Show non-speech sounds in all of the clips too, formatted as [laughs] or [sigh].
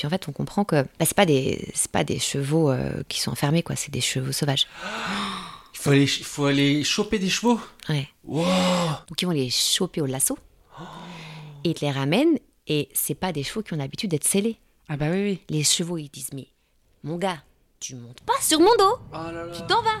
Puis en fait, on comprend que bah, c'est pas des c'est pas des chevaux euh, qui sont enfermés quoi, c'est des chevaux sauvages. [gasps] Il faut aller, il faut aller choper des chevaux? Ouais. Wow. Donc ils vont les choper au lasso. Et ils te les ramènent et c'est pas des chevaux qui ont l'habitude d'être scellés. Ah bah oui, oui. Les chevaux ils disent mais mon gars, tu montes pas sur mon dos. Tu t'en vas.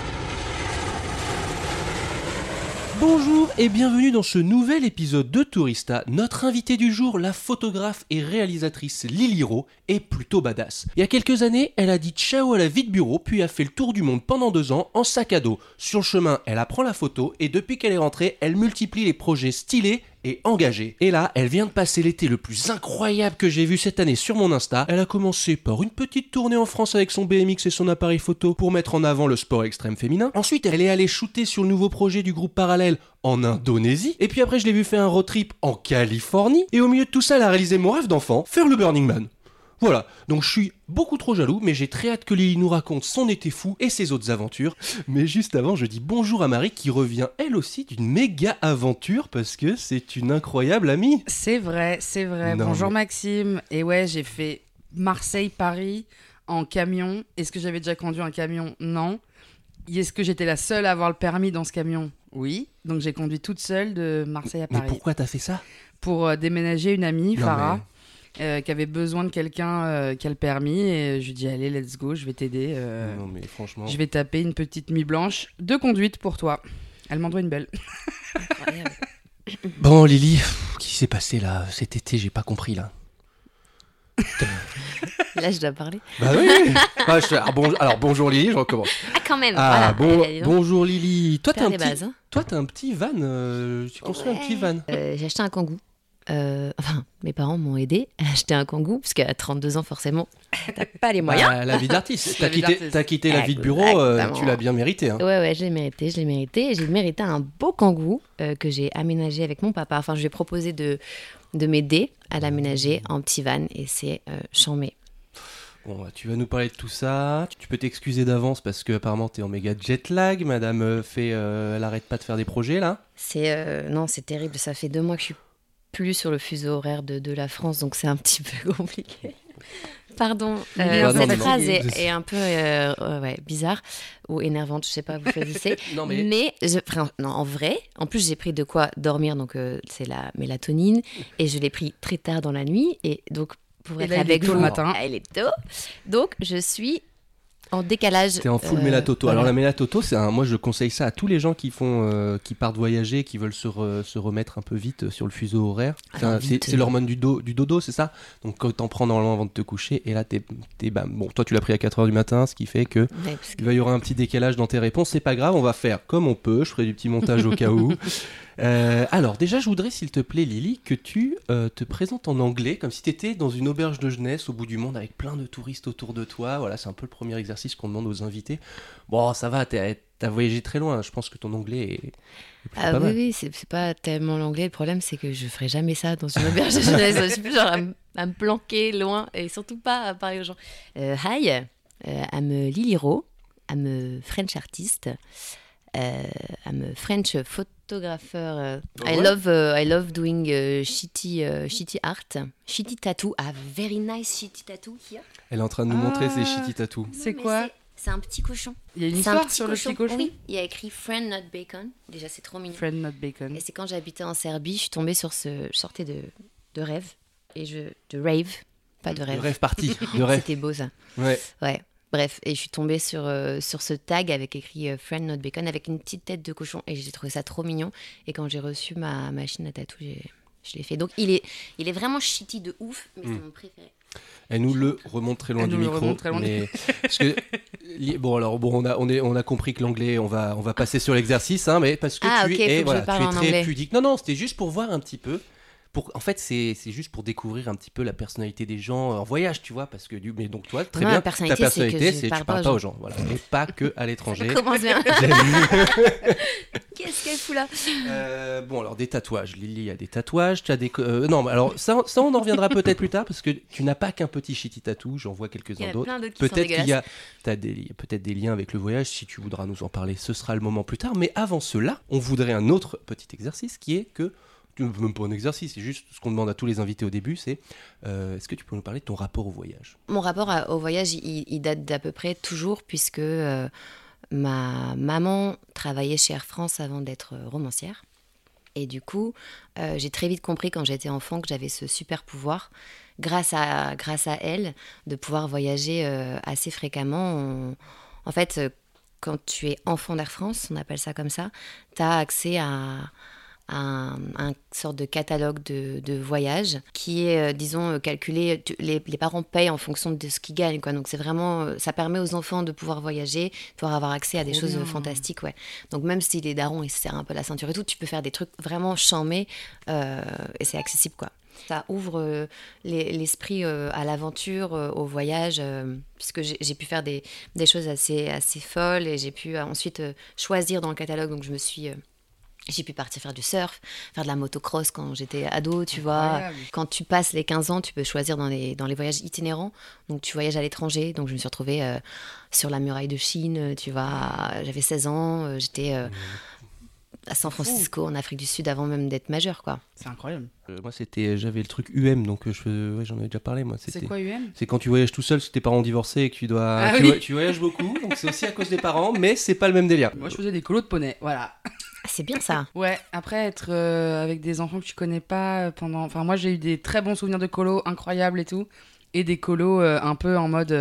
Bonjour et bienvenue dans ce nouvel épisode de Tourista. Notre invitée du jour, la photographe et réalisatrice Lily Rowe, est plutôt badass. Il y a quelques années, elle a dit ciao à la vie de bureau, puis a fait le tour du monde pendant deux ans en sac à dos. Sur le chemin, elle apprend la photo et depuis qu'elle est rentrée, elle multiplie les projets stylés et engagée. Et là, elle vient de passer l'été le plus incroyable que j'ai vu cette année sur mon Insta. Elle a commencé par une petite tournée en France avec son BMX et son appareil photo pour mettre en avant le sport extrême féminin. Ensuite, elle est allée shooter sur le nouveau projet du groupe Parallèle en Indonésie. Et puis après, je l'ai vu faire un road trip en Californie. Et au milieu de tout ça, elle a réalisé mon rêve d'enfant, faire le Burning Man. Voilà, donc je suis beaucoup trop jaloux, mais j'ai très hâte que Lily nous raconte son été fou et ses autres aventures. Mais juste avant, je dis bonjour à Marie qui revient elle aussi d'une méga aventure parce que c'est une incroyable amie. C'est vrai, c'est vrai. Non, Bonjour mais- Maxime. Et ouais, j'ai fait Marseille-Paris en camion. Est-ce que j'avais déjà conduit un camion? Non. Est-ce que j'étais la seule à avoir le permis dans ce camion? Oui. Donc j'ai conduit toute seule de Marseille à Mais Paris pourquoi t'as fait ça? Pour euh, déménager une amie, Farah. Euh, qui avait besoin de quelqu'un euh, qui a le permis et je lui dis allez let's go je vais t'aider euh, Non mais franchement. je vais taper une petite mi blanche de conduite pour toi elle m'en doit une belle Incroyable. Bon Lily, pff, qu'est-ce qui s'est passé là cet été J'ai pas compris là. Là je dois parler. Bah oui. [laughs] Ah, je- alors, bon- alors, bonjour Lily, je recommence. Ah quand même. Ah voilà. bon, Allez, dis donc. bonjour Lily. Toi t'as Faire un petit, bases, hein. toi t'as un petit van. euh, tu construis un petit van. Euh, j'ai acheté un kangou. Euh, enfin, mes parents m'ont aidé à acheter un kangou, parce qu'à 32 ans, forcément, t'as pas les moyens. Bah, la vie d'artiste. [laughs] T'as quitté, la vie de bureau, euh, tu l'as bien mérité. Hein. Ouais, ouais, je l'ai mérité, je l'ai mérité. J'ai mérité un beau kangou euh, que j'ai aménagé avec mon papa. Enfin, je lui ai proposé de, de m'aider à l'aménager en petit van et c'est chambé. Bon, bah, tu vas nous parler de tout ça. Tu peux t'excuser d'avance parce que apparemment t'es en méga jet lag. Madame fait, euh, elle arrête pas de faire des projets là. C'est euh, non, c'est terrible. Ça fait deux mois que je suis plus sur le fuseau horaire de, de la France, donc c'est un petit peu [laughs] compliqué. Pardon, Mais euh, non, cette phrase est, un peu euh, ouais, bizarre ou énervante, je sais pas, vous choisissez. [laughs] Non mais. Mais je, enfin, non, en vrai, en plus j'ai pris de quoi dormir, donc euh, c'est la mélatonine, et je l'ai pris très tard dans la nuit, et donc pour Et être là, avec le vous, matin. il est tôt, donc je suis en décalage. T'es en full euh, mélatoto. voilà. Alors la mélatoto, c'est un, moi je conseille ça à tous les gens qui font, euh, qui partent voyager, qui veulent se, re- se remettre un peu vite sur le fuseau horaire. C'est un- c'est l'hormone du, do- du dodo, c'est ça? Donc quand t'en prends normalement avant de te coucher, et là t'es, bah, bon, toi tu l'as pris à 4h du matin, ce qui fait que Ouais, parce que- il va y aura un petit décalage dans tes réponses. C'est pas grave, on va faire comme on peut. Je ferai du petit montage au cas où. [laughs] Euh, alors déjà, je voudrais, s'il te plaît, Lily, que tu euh, te présentes en anglais, comme si tu étais dans une auberge de jeunesse au bout du monde avec plein de touristes autour de toi. Voilà, c'est un peu le premier exercice qu'on demande aux invités. Bon, ça va, t'as voyagé très loin. Je pense que ton anglais est, Ah pas oui, mal. oui, c'est pas tellement l'anglais. Le problème, c'est que je ferai jamais ça dans une auberge de jeunesse. Je suis plus genre à, me- à me planquer loin et surtout pas à parler aux gens. Euh, hi, euh, I'm Lily Rowe. I'm a French artist. I'm a French photographer. uh, I Ouais. love uh, I love doing uh, shitty uh, shitty art, shitty tattoo. Have very nice shitty tattoo here. Elle est en train de nous montrer ses Ah. shitty tattoos. c'est Mais quoi c'est- un petit cochon. il y a une C'est un histoire petit sur le petit cochon Oui, il y a écrit Friend Not Bacon. Déjà, c'est trop mignon. Friend not bacon Et c'est quand j'habitais en Serbie, je suis tombée sur ce. Je sortais de, de rêve, et je, de rave, pas de De rêve. rêve parti. De [laughs] rêve. C'était beau ça. Ouais. Ouais. Bref, et je suis tombée sur, euh, sur ce tag avec écrit euh, Friend Not Bacon avec une petite tête de cochon et j'ai trouvé ça trop mignon. Et quand j'ai reçu ma machine à tatou, j'ai- je l'ai fait. Donc il est, il est vraiment shitty de ouf, mais Mm. c'est mon préféré. Elle nous le remonte très loin Elle du nous le micro. remonte très loin du- mais parce que [laughs] bon alors bon on a on est on a compris que l'anglais on va on va passer sur l'exercice hein, mais parce que Ah, tu es voilà, parle tu es en très anglais. pudique. Non non c'était juste pour voir un petit peu. Pour, en fait, c'est juste pour découvrir un petit peu la personnalité des gens en voyage, tu vois, parce que mais donc toi, très Non, bien, personnalité, ta personnalité, c'est tu pas parles aux pas aux gens, voilà, et pas que à l'étranger. Ça commence bien. [laughs] [laughs] Qu'est-ce qu'elle fout là? Euh, bon, alors des tatouages. Lily a des tatouages. Tu as des. euh, non, mais alors ça, ça, on en reviendra [laughs] peut-être plus tard parce que tu n'as pas qu'un petit shitty tatou. J'en vois quelques-uns d'autres. Peut-être qu'il a, des, y a peut-être des liens avec le voyage. Si tu voudras nous en parler, ce sera le moment plus tard. Mais avant cela, on voudrait un autre petit exercice qui est que. Même pas un exercice, c'est juste ce qu'on demande à tous les invités au début, c'est euh, est-ce que tu peux nous parler de ton rapport au voyage? Mon rapport au voyage, il, date d'à peu près toujours, puisque euh, ma maman travaillait chez Air France avant d'être romancière. Et du coup, euh, j'ai très vite compris quand j'étais enfant que j'avais ce super pouvoir, grâce à, grâce à elle, de pouvoir voyager assez fréquemment. En fait, quand tu es enfant d'Air France, on appelle ça comme ça, tu as accès à un, un sorte de catalogue de, de voyage qui est, euh, disons, euh, calculé. les, les parents payent en fonction de ce qu'ils gagnent. Quoi. Donc, c'est vraiment. euh, Ça permet aux enfants de pouvoir voyager, de pouvoir avoir accès à des Trop choses bien. fantastiques. Ouais. Donc, même si les darons, ils se serrent un peu la ceinture et tout, tu peux faire des trucs vraiment chamés euh, et c'est accessible. quoi. Ça ouvre euh, les- l'esprit euh, à l'aventure, euh, au voyage, puisque j'ai pu faire des, des choses assez, assez folles et j'ai pu ensuite choisir dans le catalogue. Donc, je me suis. J'ai pu partir faire du surf, faire de la motocross quand j'étais ado, tu vois. Quand tu passes les 15 ans, tu peux choisir dans les, dans les voyages itinérants. Donc tu voyages à l'étranger. Donc je me suis retrouvée euh, sur la muraille de Chine, euh, tu vois. J'avais 16 ans, euh, j'étais euh, à San Francisco, en Afrique du Sud, avant même d'être majeure, quoi. C'est incroyable. Euh, Moi, c'était, j'avais le truc UM, donc je, fais- ouais, j'en avais déjà parlé. Moi, C'est quoi UM C'est quand tu voyages tout seul, si tes parents ont divorcé et que tu dois. Ah tu, oui. tu voyages beaucoup, donc c'est aussi à cause des parents, mais c'est pas le même délire. Moi, je faisais des colos de poney, voilà. Ah, C'est bien ça. [laughs] Ouais, après être euh, avec des enfants que tu connais pas euh, pendant. Enfin, moi j'ai eu des très bons souvenirs de colos incroyables et tout. Et des colos euh, un peu en mode.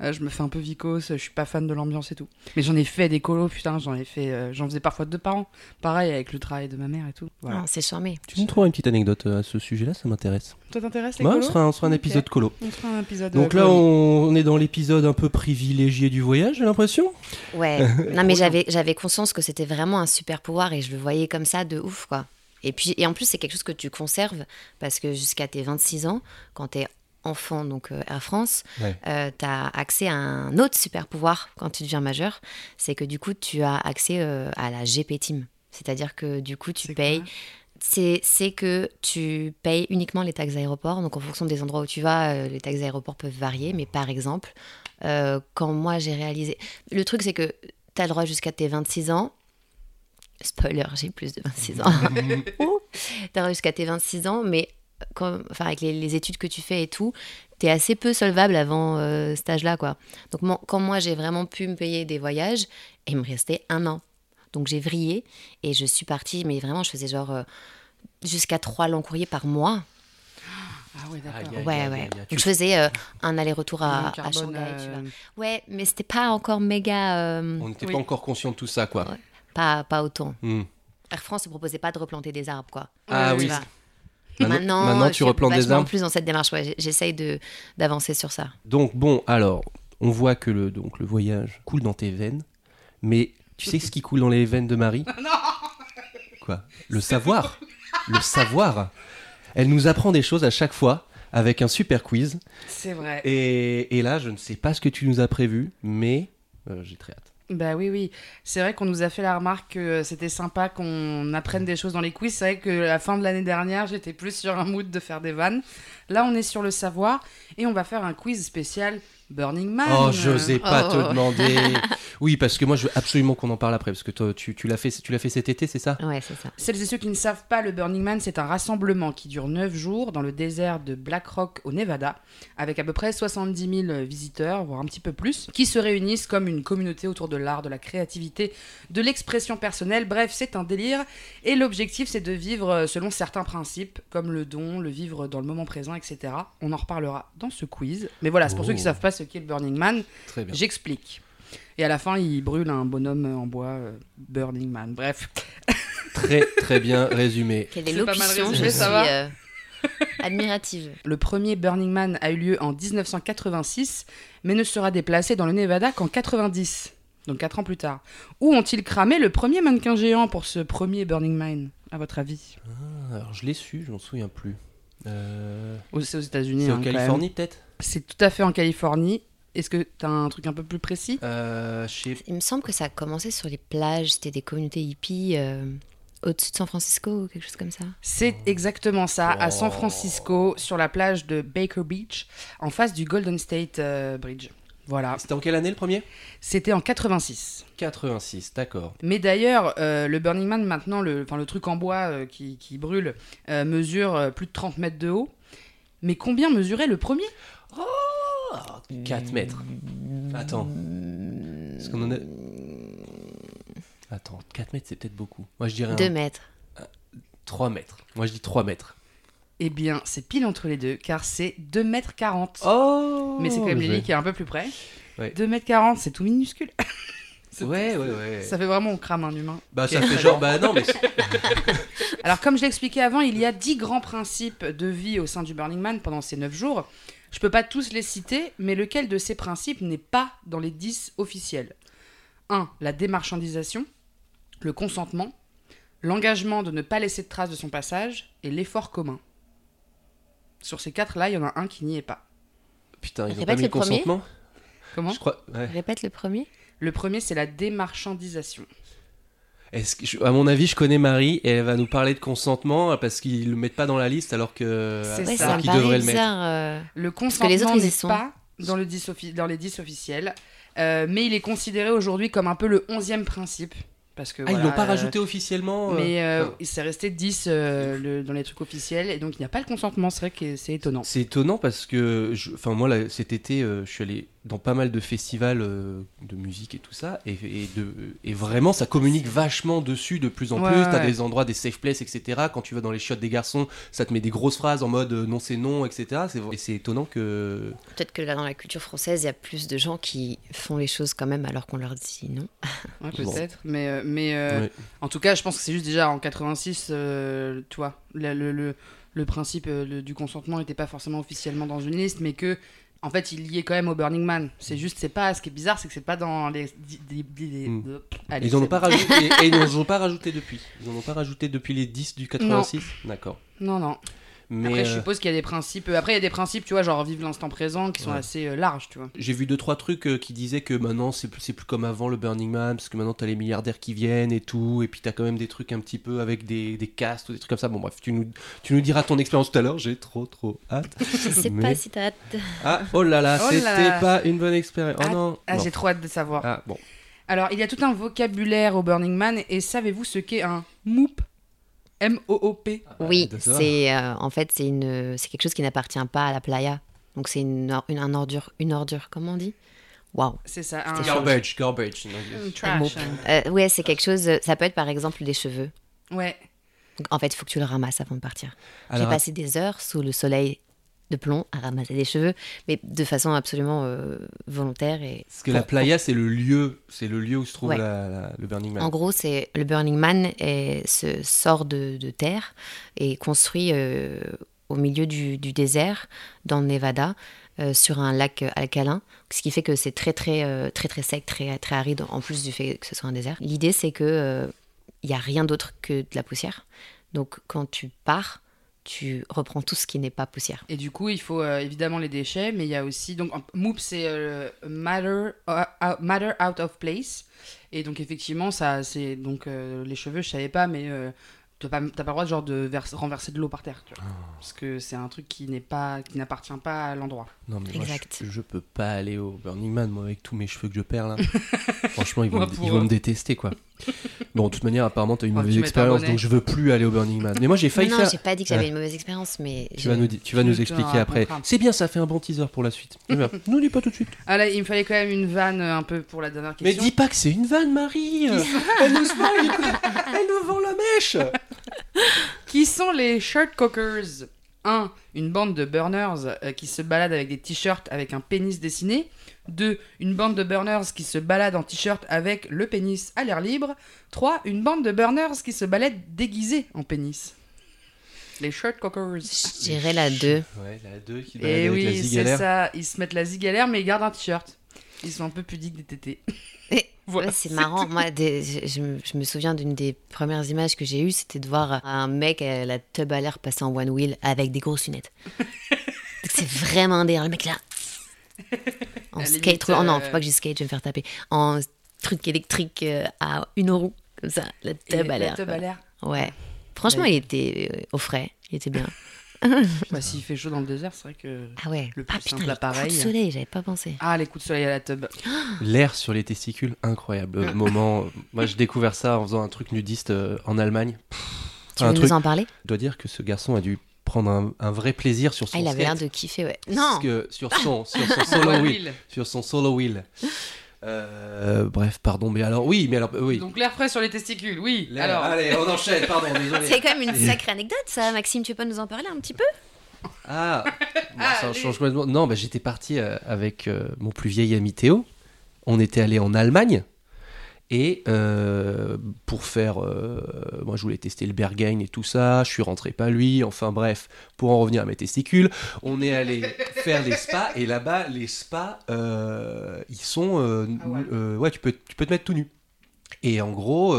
Euh, je me fais un peu vicose, je suis pas fan de l'ambiance et tout. Mais j'en ai fait des colos, putain, j'en ai fait. euh, j'en faisais parfois deux par an. Pareil avec le travail de ma mère et tout. Voilà. Ah, c'est charmé. Tu nous trouveras une petite anecdote euh, à ce sujet-là, ça m'intéresse. Toi t'intéresses les on colos sera, on sera un épisode colo. On fera un épisode. Donc là, on, on est dans l'épisode un peu privilégié du voyage, j'ai l'impression. Ouais. [laughs] non, mais j'avais, j'avais conscience que c'était vraiment un super pouvoir et je le voyais comme ça de ouf, quoi. Et puis, et en plus, c'est quelque chose que tu conserves parce que jusqu'à tes 26 ans, quand t'es enfant, donc euh, Air France, Ouais. euh, t'as accès à un autre super pouvoir quand tu deviens majeur. C'est que du coup, tu as accès euh, à la GP Team. C'est-à-dire que du coup, tu payes. C'est, c'est que tu payes uniquement les taxes d'aéroport. Donc, en fonction des endroits où tu vas, euh, les taxes d'aéroport peuvent varier. Mais par exemple, euh, quand moi j'ai réalisé. Le truc, c'est que tu as le droit jusqu'à tes 26 ans. Spoiler, j'ai plus de 26 ans. [laughs] tu as le droit jusqu'à tes 26 ans, mais quand, enfin, avec les, les études que tu fais et tout, tu es assez peu solvable avant euh, cet âge-là. Quoi. Donc, moi- quand moi j'ai vraiment pu me payer des voyages, il me restait un an. Donc, j'ai vrillé et je suis partie, mais vraiment, je faisais genre euh, jusqu'à trois longs courriers par mois. Ah ouais, d'accord. Ouais. Donc, je faisais euh, un aller-retour à, à Shanghai, tu euh, vois. Ouais, mais c'était pas encore méga. euh, On n'était Oui. pas encore conscient de tout ça, quoi. Ouais. pas, pas autant. Hmm. Air France ne proposait pas de replanter des arbres, quoi. Ah oui. Maintenant, tu suis replantes des arbres. plus dans cette démarche. Ouais, j'essaye de d'avancer sur ça. Donc bon, alors, on voit que le, donc, le voyage coule dans tes veines, mais tu sais ce qui coule dans les veines de Marie? [laughs] Quoi? Le savoir Le savoir Elle nous apprend des choses à chaque fois avec un super quiz. C'est vrai. Et, et là, je ne sais pas ce que tu nous as prévu, mais euh, j'ai très hâte. Bah oui, oui. C'est vrai qu'on nous a fait la remarque que c'était sympa qu'on apprenne des choses dans les quiz. C'est vrai que la fin de l'année dernière, j'étais plus sur un mood de faire des vannes. Là, on est sur le savoir et on va faire un quiz spécial Burning Man. Oh, j'osais pas Oh. te demander. [laughs] Oui, parce que moi, je veux absolument qu'on en parle après, parce que toi, tu, tu l'as fait, tu l'as fait cet été, c'est ça? Ouais, c'est ça. Celles et ceux qui ne savent pas, le Burning Man, c'est un rassemblement qui dure 9 jours dans le désert de Black Rock au Nevada, avec à peu près 70 000 visiteurs, voire un petit peu plus, qui se réunissent comme une communauté autour de l'art, de la créativité, de l'expression personnelle. Bref, c'est un délire. Et l'objectif, c'est de vivre euh, selon certains principes, comme le don, le vivre dans le moment présent, etc. On en reparlera dans ce quiz. Mais voilà, c'est pour Oh. ceux qui ne savent pas ce qu'est le Burning Man, Très bien. j'explique. Et à la fin, il brûle un bonhomme en bois, euh, Burning Man. Bref. [laughs] Très, très bien résumé. Quelle mal élocution, je suis euh, admirative? Le premier Burning Man a eu lieu en 1986, mais ne sera déplacé dans le Nevada qu'en 90, donc 4 ans plus tard. Où ont-ils cramé le premier mannequin géant pour ce premier Burning Man, à votre avis? Ah, Alors, je l'ai su, je m'en souviens plus. Euh, C'est aux États-Unis. c'est hein, en quand Californie, peut-être? C'est tout à fait en Californie. Est-ce que tu as un truc un peu plus précis? Euh, Il me semble que ça a commencé sur les plages, c'était des communautés hippies euh, au-dessus de San Francisco ou quelque chose comme ça. C'est exactement ça, à San Oh. Francisco, sur la plage de Baker Beach, en face du Golden State euh, Bridge. Voilà. C'était en quelle année le premier? C'était en 86. 86, d'accord. Mais d'ailleurs, euh, le Burning Man, maintenant, le, truc en bois euh, qui, qui brûle, euh, mesure euh, plus de 30 mètres de haut. Mais combien mesurait le premier? 4 mètres. Attends. Parce qu'on en a... Attends, 4 mètres, c'est peut-être beaucoup. Moi, je dirais un- 2 mètres. 3 mètres. Moi, je dis 3 mètres. Eh bien, c'est pile entre les deux, car c'est 2 mètres 40. Oh Mais c'est quand même Lily qui est un peu plus près. Ouais. 2 mètres 40, c'est tout minuscule. [laughs] Ouais, ouais, ouais. Ça fait vraiment on crame un humain. Bah, ça fait genre, bah non, mais. [laughs] Alors, comme je l'ai expliqué avant, il y a 10 grands principes de vie au sein du Burning Man pendant ces 9 jours. Je peux pas tous les citer, mais lequel de ces principes n'est pas dans les 10 officiels? 1. La démarchandisation, le consentement, l'engagement de ne pas laisser de traces de son passage et l'effort commun. Sur ces quatre-là, il y en a un qui n'y est pas. Putain, ils ont Répète pas mis le consentement? Comment? Je crois. ouais. Répète le premier. Le premier, c'est la démarchandisation. Est-ce que je- à mon avis, je connais Marie et elle va nous parler de consentement parce qu'ils le mettent pas dans la liste alors que C'est ça. qu'ils devraient le mettre. euh, Le que consentement les autres, n'est sont. pas dans, le 10 offi- dans les 10 officiels, euh, mais il est considéré aujourd'hui comme un peu le 11e principe. Parce que, Ah, ils voilà, l'ont pas euh, rajouté officiellement euh, Mais euh, il s'est resté 10 euh, le- dans les trucs officiels, et donc il n'y a pas le consentement, c'est vrai que c'est étonnant. C'est étonnant parce que, enfin moi là, cet été, euh, je suis allé dans pas mal de festivals euh, de musique et tout ça, et, et de, et vraiment ça communique vachement dessus de plus en Ouais, plus. ouais, T'as ouais. des endroits, des safe places, etc. Quand tu vas dans les chiottes des garçons, ça te met des grosses phrases en mode euh, non c'est non, etc. C'est- Et c'est étonnant que. Peut-être que là, dans la culture française, il y a plus de gens qui font les choses quand même alors qu'on leur dit non. Ouais, Bon. peut-être, mais, euh, mais euh, en tout cas, je pense que c'est juste déjà en 86, euh, tu vois, le, le, le- le principe euh, le- du consentement n'était pas forcément officiellement dans une liste, mais que. En fait, il y est quand même au Burning Man. C'est juste, c'est pas. Ce qui est bizarre, c'est que c'est pas dans les. Mm. de- Allez, ils en ont pas rajouté, et, et ils n'en ont [laughs] pas rajouté depuis. Ils en ont pas rajouté depuis les 10 du 86. D'accord. Non, non. Mais Après, je euh, suppose qu'il y a des principes. euh, Après, il y a des principes, tu vois, genre vivre l'instant présent, qui sont Ouais. assez euh, larges, tu vois. J'ai vu deux trois trucs euh, qui disaient que maintenant c'est plus, c'est plus comme avant le Burning Man parce que maintenant t'as les milliardaires qui viennent et tout et puis t'as quand même des trucs un petit peu avec des, des castes ou des trucs comme ça. Bon bref, tu nous, tu nous diras ton expérience tout à l'heure. J'ai trop trop hâte. [laughs] Je sais Mais- pas si t'as hâte. Ah oh là là, Oh c'était pas une bonne expérience. Oh non. Ah, Non. j'ai trop hâte de savoir. Ah bon. Alors, il y a tout un vocabulaire au Burning Man, et savez-vous ce qu'est un MOOP? M-O-O-P Oui, ça. c'est euh, en fait c'est une c'est quelque chose qui n'appartient pas à la playa. Donc c'est une, or- une un ordure une ordure comment on dit? Waouh. C'est ça, un Garbage, garbage. trash. Euh, ouais, c'est quelque chose. Ça peut être par exemple des cheveux. Ouais. Donc, en fait, il faut que tu le ramasses avant de partir. J'ai passé des heures sous le soleil de plomb à ramasser des cheveux, mais de façon absolument euh, volontaire et. parce que la playa c'est le lieu, c'est le lieu où se trouve Ouais. la- la- le Burning Man. En gros, c'est le Burning Man est, se sort de, de terre et construit euh, au milieu du, du désert dans le Nevada euh, sur un lac alcalin, ce qui fait que c'est très très très très sec, très très aride en plus du fait que ce soit un désert. L'idée c'est que il y a rien d'autre que de la poussière. Donc quand tu pars, tu reprends tout ce qui n'est pas poussière. Et du coup, il faut euh, évidemment les déchets, mais il y a aussi. Donc, MOOP, c'est euh, matter, uh, out- matter out of place. Et donc, effectivement, ça, c'est. Donc, euh, les cheveux, je savais pas, mais. euh, Tu n'as pas, t'as pas le droit genre, de verse- renverser de l'eau par terre. Tu vois. Parce que c'est un truc qui n'est pas, qui n'appartient pas à l'endroit. Non, mais moi, Exact. je, je peux pas aller au Burning Man, moi, avec tous mes cheveux que je perds là. [laughs] Franchement, ils vont, ils vont me détester, quoi. [laughs] Bon, de toute manière, apparemment, t'as eu une Oh, mauvaise tu mets ta expérience, bonnet. donc je veux plus aller au Burning Man. Mais moi, j'ai failli non, faire. j'ai pas dit que j'avais une mauvaise expérience, mais. Tu vas nous, tu vas expliquer après. C'est bien, ça fait un bon teaser pour la suite. Bien, [laughs] nous dis pas tout de suite. Ah là, il me fallait quand même une vanne euh, un peu pour la dernière Mais question. dis pas que c'est une vanne, Marie [laughs] Elle nous. Elle vend la mèche Qui sont les shirt cockers? 1. Une bande de burners euh, qui se baladent avec des t-shirts avec un pénis dessiné. 2. Une bande de burners qui se balade en t-shirt avec le pénis à l'air libre. 3. Une bande de burners qui se baladent déguisés en pénis. Les shirt cockers. Je dirais la 2. Ouais, la 2 qui balade Et avec la oui, c'est ça. Ils se mettent la zigalère, mais ils gardent un t-shirt. Ils sont un peu pudiques des tétés. [laughs] Et- [laughs] Voilà, Ouais, c'est marrant. Moi, des- je, je me- souviens d'une des premières images que j'ai eues, c'était de voir un mec à la tub à l'air passer en one wheel avec des grosses lunettes. [laughs] C'est vraiment derrière le mec là. En la skate, limite, oh non, euh, faut pas que je skate, je vais me faire taper. En truc électrique euh, à une roue, comme ça, la tub à la l'air. Ouais. Franchement, Ouais. il était euh, au frais, il était bien. [laughs] Bah, S'il fait chaud dans le désert, c'est vrai que. Ah ouais. Le ah plus putain, simple les appareil. coups de soleil, j'avais pas pensé. Ah, les coups de soleil à la tub. [gasps] L'air sur les testicules, incroyable. Euh, moment. Moi, j'ai découvert ça en faisant un truc nudiste euh, en Allemagne. Tu un veux truc. nous en parler? Je dois dire que ce garçon a dû prendre un, un vrai plaisir sur son Ah, il avait l'air skate. de kiffer, ouais. Parce Non que sur son, [laughs] sur son solo wheel. Sur son solo wheel. Euh, bref, pardon, mais alors, oui, mais alors, euh, oui. Donc l'air frais sur les testicules, oui. Alors, Allez, on enchaîne, pardon, [laughs] désolé. C'est quand même une sacrée anecdote, ça, Maxime. Tu peux nous en parler un petit peu? Ah, bon, ça change complètement. Non, bah, j'étais parti euh, avec euh, mon plus vieil ami Théo. On était allé en Allemagne. Et euh, pour faire. euh, moi, je voulais tester le Berghain et tout ça. Je suis rentré pas lui. Enfin, bref, pour en revenir à mes testicules, on est allé faire des spas. Et là-bas, les spas, euh, ils sont. Ah ouais. ouais, tu peux, tu peux te mettre tout nu. Et en gros.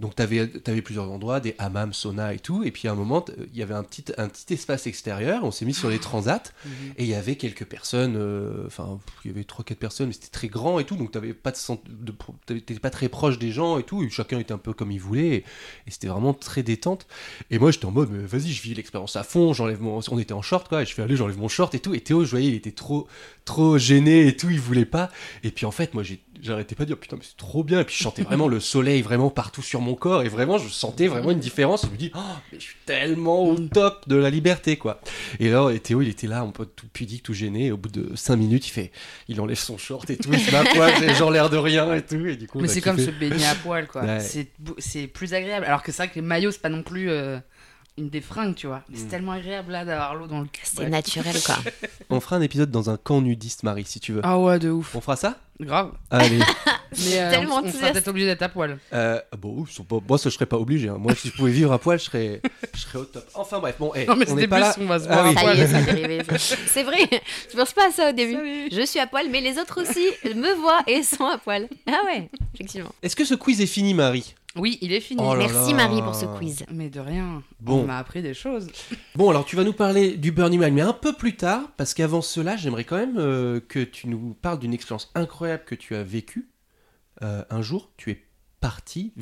Donc, tu avais, plusieurs endroits, des hammams, saunas et tout. Et puis, à un moment, il y avait un petit, un petit espace extérieur. On s'est mis sur les transats. Mhm. Et il y avait quelques personnes. euh, Enfin, il y avait 3-4 personnes, mais c'était très grand et tout. Donc, tu pas, de, de pas très proche des gens et tout. Et chacun était un peu comme il voulait. Et, et c'était vraiment très détente. Et moi, j'étais en mode, vas-y, je vis l'expérience à fond. J'enlève mon. On était en short, quoi. Et je fais, allez, j'enlève mon short et tout. Et Théo, je voyais, il était trop, trop gêné et tout. Il voulait pas. Et puis, en fait, moi, j'ai j'arrêtais pas de dire putain mais c'est trop bien. Et puis je sentais vraiment le soleil vraiment partout sur mon corps et vraiment je sentais vraiment une différence. Je me dis oh, mais je suis tellement au top de la liberté quoi. Et là et Théo il était là un peu tout pudique tout gêné. Et au bout de 5 minutes il fait il enlève son short et tout. Il se met à poil j'ai genre l'air de rien et tout. Et du coup on Mais c'est comme se baigner à poil, quoi. Ouais. C'est plus agréable. Alors que c'est vrai que les maillots, c'est pas non plus euh, une des fringues, tu vois. C'est Mm. tellement agréable là d'avoir l'eau dans le cul. C'est Ouais. naturel, quoi. [laughs] on fera un épisode dans un camp nudiste Marie si tu veux Ah ouais, de ouf. on fera ça? Grave. allez [laughs] Mais euh, Tellement on, on sera peut-être obligé d'être à poil. Euh, bon, ils sont pas- moi, ça, je serais pas obligé. hein. Moi, si je pouvais vivre à poil, je serais, je serais au top. Enfin, bref, bon, hey, Non, mais on c'était n'est pas plus, là. on va se Ah voir oui. à Ça poil. C'est vrai, je pense pas à ça au début. Je suis à poil, mais les autres aussi me voient et sont à poil. Ah ouais, effectivement. Est-ce que ce quiz est fini, Marie? Oui, il est fini. Oh là Merci là. Marie pour ce quiz. Mais de rien. Bon. On m'a appris des choses. [laughs] Bon, alors tu vas nous parler du Burning Man, mais un peu plus tard, parce qu'avant cela, j'aimerais quand même euh, que tu nous parles d'une expérience incroyable que tu as vécue. Euh, un jour, tu es parti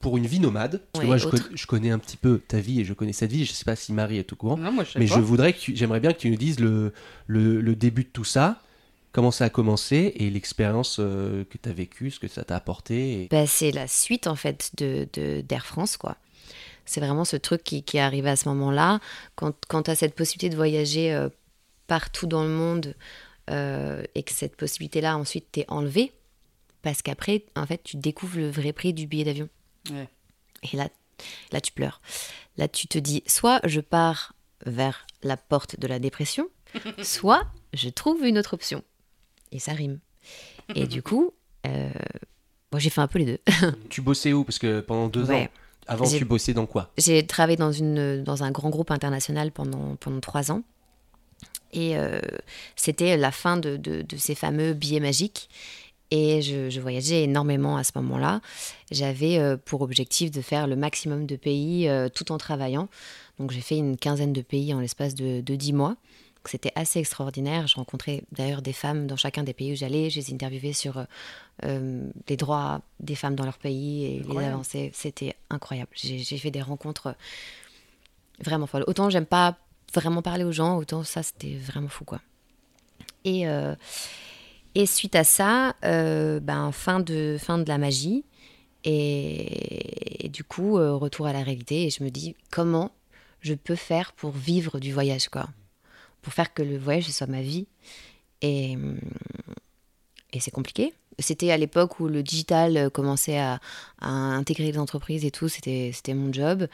pour une vie nomade. Parce que moi, je, autre. con- je connais un petit peu ta vie et je connais cette vie. Je sais pas si Marie est au courant. Non, moi je sais Mais pas. je voudrais que j'aimerais bien que tu nous dises le, le, le début de tout ça, comment ça a commencé et l'expérience euh, que tu as vécue, ce que ça t'a apporté. et- Bah, c'est la suite en fait de de- d'Air France, quoi. C'est vraiment ce truc qui, qui est arrivé à ce moment-là. Quand, quand tu as cette possibilité de voyager euh, partout dans le monde euh, et que cette possibilité-là ensuite t'est enlevée, parce qu'après, en fait, tu découvres le vrai prix du billet d'avion. Ouais. Et là, là, tu pleures. Là, tu te dis, soit je pars vers la porte de la dépression, [laughs] soit je trouve une autre option. Et ça rime. [laughs] Et du coup, euh, moi, j'ai fait un peu les deux. [laughs] Tu bossais où? Parce que pendant deux Ouais. ans, avant, tu bossais dans quoi? J'ai travaillé dans, une, dans un grand groupe international pendant, pendant trois ans. Et euh, c'était la fin de, de- de ces fameux billets magiques. Et je, je voyageais énormément à ce moment-là. J'avais euh, pour objectif de faire le maximum de pays euh, tout en travaillant. Donc j'ai fait une quinzaine de pays en l'espace de, de dix mois c'était assez extraordinaire. Je rencontrais d'ailleurs des femmes dans chacun des pays où j'allais. Je les interviewais sur euh, euh, les droits des femmes dans leur pays et les avancées. C'était incroyable. J'ai fait des rencontres vraiment folles. Autant j'aime pas vraiment parler aux gens, autant ça, c'était vraiment fou, quoi. Et, euh, et suite à ça, euh, ben, fin, de, fin de la magie. Et, et du coup, retour à la réalité. Et je me dis, comment je peux faire pour vivre du voyage, quoi? Pour faire que le voyage, soit ma vie. Et, et c'est compliqué. C'était à l'époque où le digital euh, commençait à, intégrer les entreprises et tout. C'était mon job.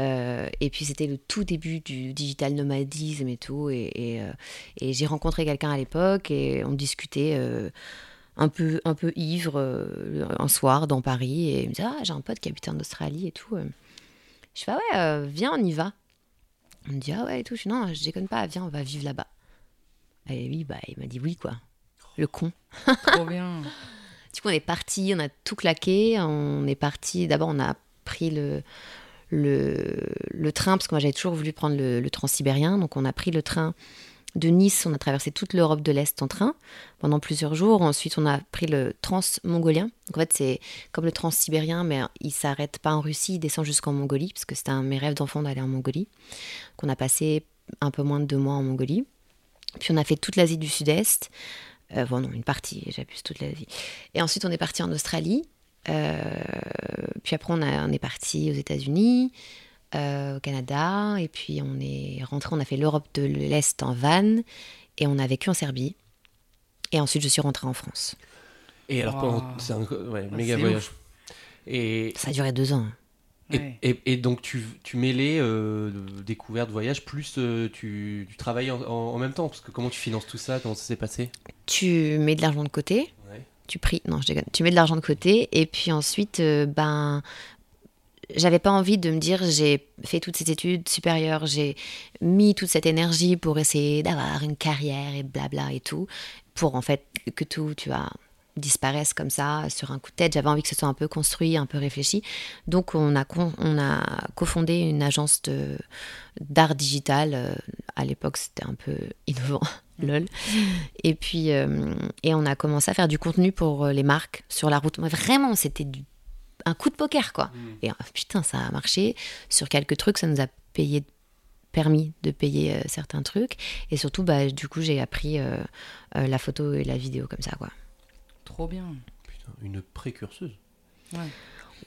Euh, et puis c'était le tout début du digital nomadisme et tout. Et, euh, j'ai rencontré quelqu'un à l'époque et on discutait un, peu, un peu ivre un soir dans Paris. Et il me disait Ah, j'ai un pote qui habite en Australie et tout. Je fais Ah ouais, viens, on y va. On me dit Ah ouais et tout. Je fais Non, je déconne pas, viens, on va vivre là-bas. Et oui, bah, il m'a dit oui, quoi. Le con. Trop bien. [laughs] Du coup, on est parti, on a tout claqué. On est parti. D'abord, on a pris le, le, le train, parce que moi, j'avais toujours voulu prendre le, le transsibérien. Donc, on a pris le train de Nice. On a traversé toute l'Europe de l'Est en train pendant plusieurs jours. Ensuite, on a pris le trans-mongolien. En fait, c'est comme le transsibérien, mais il s'arrête pas en Russie, il descend jusqu'en Mongolie, parce que c'était un de mes rêves d'enfant d'aller en Mongolie. Donc, on a passé un peu moins de deux mois en Mongolie. Puis, on a fait toute l'Asie du Sud-Est. Euh, bon, non, une partie, j'abuse toute l'Asie. Et ensuite, on est parti en Australie. Euh, puis après, on, a- on est parti aux États-Unis, euh, au Canada. Et puis, on est rentré, on a fait l'Europe de l'Est en van. Et on a vécu en Serbie. Et ensuite, je suis rentrée en France. Et alors, Wow. C'est un ouais, méga c'est voyage. Et, Ça a duré deux ans. et, Ouais. et- et donc, tu, tu mêlais euh, découverte, voyage, plus euh, tu, tu travaillais en, en- en même temps? Parce que comment tu finances tout ça? Comment ça s'est passé? Tu mets de l'argent de côté. Ouais. Tu pries. Non, je déconne. Tu mets de l'argent de côté. Et puis ensuite, euh, ben. J'avais pas envie de me dire j'ai fait toutes ces études supérieures, j'ai mis toute cette énergie pour essayer d'avoir une carrière et blabla et tout, pour en fait que tout, tu vois, disparaisse comme ça sur un coup de tête. J'avais envie que ce soit un peu construit, un peu réfléchi. Donc on a, con- on a cofondé une agence de- d'art digital. euh, à l'époque, c'était un peu [laughs] innovant, lol. Et puis, euh, et on a commencé à faire du contenu pour euh, les marques sur la route. Mais vraiment, c'était du- un coup de poker, quoi. Et euh, putain, ça a marché. Sur quelques trucs, ça nous a payé, permis de payer euh, certains trucs. Et surtout, bah, du coup, j'ai appris euh, euh, la photo et la vidéo comme ça, quoi. Trop bien. Putain, une précurseuse. Ouais.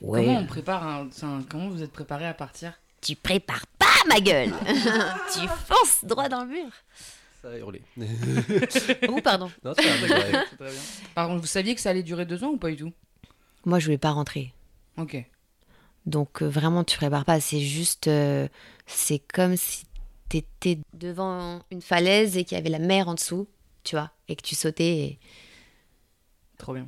Comment on prépare un... Comment vous êtes préparé à partir? Tu prépares pas, ma gueule [laughs] Tu fonces droit dans le mur. Ça a hurlé. [laughs] Oh, pardon. non, ça ouais. Très bien. Par contre, vous saviez que ça allait durer deux ans ou pas du tout? Moi, je voulais pas rentrer. Ok. Donc euh, vraiment, tu prépares pas. C'est juste, euh, c'est comme si t'étais devant une falaise et qu'il y avait la mer en dessous, tu vois, et que tu sautais et, Trop bien.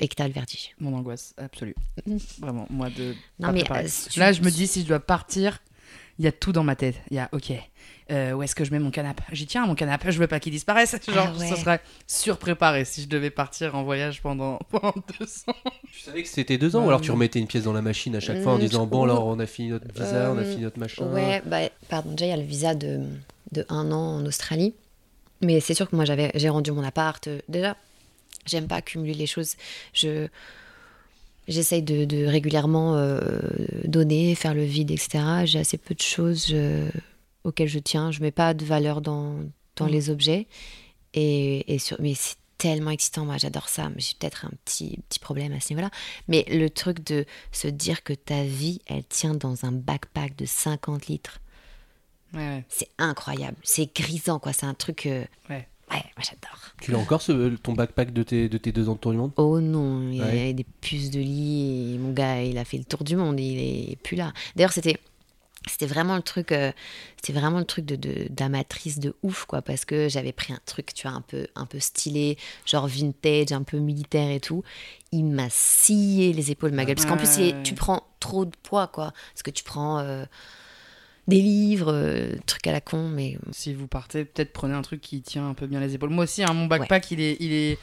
et que t'as le vertige. Mon angoisse absolue. [laughs] Vraiment, moi de. Non pas mais euh, si tu- Là, je me dis, si je dois partir, il y a tout dans ma tête. Il y a, ok, euh, où est-ce que je mets mon canapé? J'y tiens, mon canapé, je veux pas qu'il disparaisse. Genre, Ah ouais. ce serait surpréparé si je devais partir en voyage pendant, [laughs] pendant deux ans. Tu savais que c'était deux ans ou alors tu remettais une pièce dans la machine à chaque fois en Mm, disant bon alors on a fini notre visa, on a Euh, fini notre machin. Ouais, bah, pardon, déjà il y a le visa de, de un an en Australie. Mais c'est sûr que moi j'avais, j'ai rendu mon appart. euh, Déjà, j'aime pas accumuler les choses. Je, j'essaye de, de régulièrement euh, donner, faire le vide, etc. J'ai assez peu de choses euh, auxquelles je tiens. Je mets pas de valeur dans, dans Mm. les objets. Et, et sur, mais c'est tellement excitant, moi j'adore ça. Mais J'ai peut-être un petit, petit problème à ce niveau-là. Mais le truc de se dire que ta vie, elle tient dans un backpack de 50 litres, Ouais, ouais. c'est incroyable. C'est grisant, quoi. C'est un truc. euh, Ouais. Ouais, moi j'adore. Tu l'as encore ce, ton backpack de tes, de tes deux ans de tour du monde? Oh non, il y Ouais. avait des puces de lit. Et mon gars, il a fait le tour du monde. Il est plus là. D'ailleurs, c'était. C'était vraiment le truc, euh, c'était vraiment le truc de de- d'amatrice de, ouf quoi, parce que j'avais pris un truc, tu vois, un peu un peu stylé, genre vintage, un peu militaire et tout. Il m'a scié les épaules, ma gueule, parce qu'en plus il est- Ouais. tu prends trop de poids quoi, parce que tu prends euh, des livres, euh, trucs à la con, mais Si vous partez, peut-être prenez un truc qui tient un peu bien les épaules. Moi aussi, hein, mon backpack, il, est, il, est,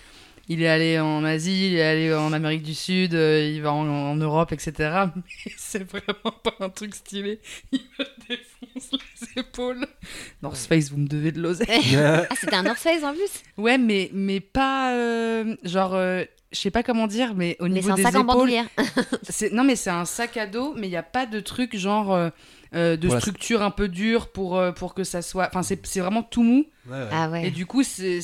il est allé en Asie, il est allé en Amérique du Sud, euh, il va en, en Europe, etc. [laughs] Mais c'est vraiment pas un truc stylé. [laughs] Il me défonce les épaules. North Face, vous me devez de l'oseille. [laughs] ah, c'était un North Face en plus Ouais, mais, mais pas. euh, genre. euh, je sais pas comment dire, mais au Mais niveau c'est un des sac en épaules, bandoulière. c'est- non, mais c'est un sac à dos, mais il n'y a pas de truc genre euh, euh, de structure un peu dure pour, euh, pour que ça soit. Enfin, c'est c'est vraiment tout mou. Ah ouais. Et du coup, c'est.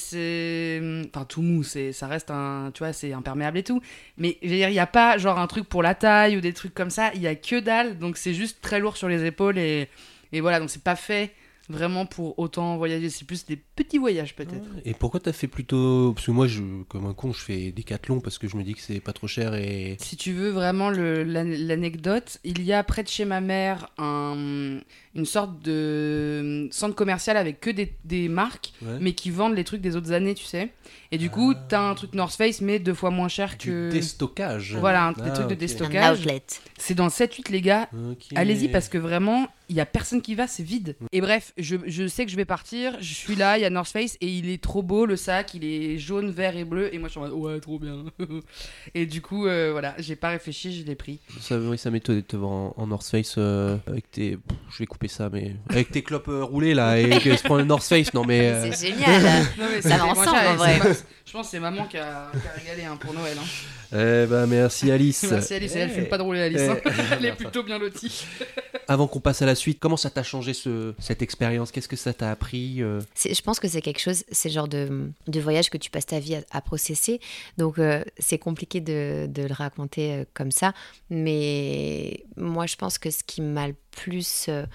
Enfin, tout mou, c'est- ça reste un. Tu vois, c'est imperméable et tout. Mais je veux dire, il n'y a pas genre un truc pour la taille ou des trucs comme ça. Il y a que dalle. Donc, c'est juste très lourd sur les épaules. Et, et voilà, donc c'est pas fait vraiment pour autant voyager. C'est plus des petits voyages, peut-être. Et pourquoi t'as fait plutôt. Parce que moi, je, comme un con, je fais décathlon parce que je me dis que c'est pas trop cher et. Si tu veux vraiment l'anecdote, il y a près de chez ma mère un- une sorte de centre commercial avec que des, des marques, Ouais. mais qui vendent les trucs des autres années, tu sais. Et du coup, t'as un truc North Face, mais deux fois moins cher Du que. déstockage. Voilà, un- des Ah, trucs de ok. déstock. Un stockage. outlet. C'est dans le 7-8, les gars. Allez-y parce que vraiment, il y a personne qui va, c'est vide. Et bref, je, je sais que je vais partir, je suis là, il y a North Face et il est trop beau le sac, il est jaune, vert et bleu et moi je suis en mode ouais, trop bien. [laughs] et du coup, euh, voilà, j'ai pas réfléchi, je l'ai pris. Ça, oui, ça m'étonne de te voir en, en North Face euh, avec tes. Pff, Je vais couper ça, mais. Avec tes clopes euh, roulées là et [laughs] que se prend le North Face, non mais. euh, C'est génial. Non, mais Ça c'était va ensemble, en vrai. c'est ma- Je pense que c'est maman qui a, qui a régalé hein, pour Noël. Hein. Eh ben merci Alice. [laughs] Merci Alice, elle Eh. fait pas de rouler Alice. hein. Eh. [laughs] Elle est plutôt bien lotie. [laughs] Avant qu'on passe à la suite, comment ça t'a changé ce, cette expérience? Qu'est-ce que ça t'a appris euh? Je pense que c'est quelque chose, c'est le genre de, de voyage que tu passes ta vie à, à processer. Donc, euh, c'est compliqué de, de le raconter euh, comme ça. Mais moi, je pense que ce qui m'a le plus euh,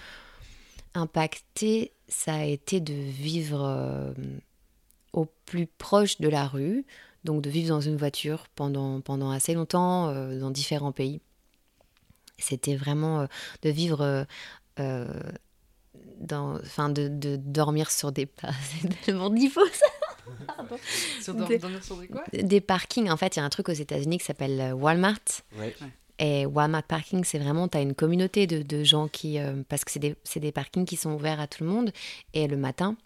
impacté, ça a été de vivre euh, au plus proche de la rue. Donc, de vivre dans une voiture pendant, pendant assez longtemps, euh, dans différents pays. C'était vraiment euh, de vivre. euh, dans, enfin, de, de dormir sur des pas, [laughs] c'est tellement diffus ça. Sur dormir sur des quoi? Des parkings, en fait, il y a un truc aux États-Unis qui s'appelle Walmart. Ouais. Et Walmart Parking, c'est vraiment, tu as une communauté de, de gens qui. euh, parce que c'est des, c'est des parkings qui sont ouverts à tout le monde. Et le matin,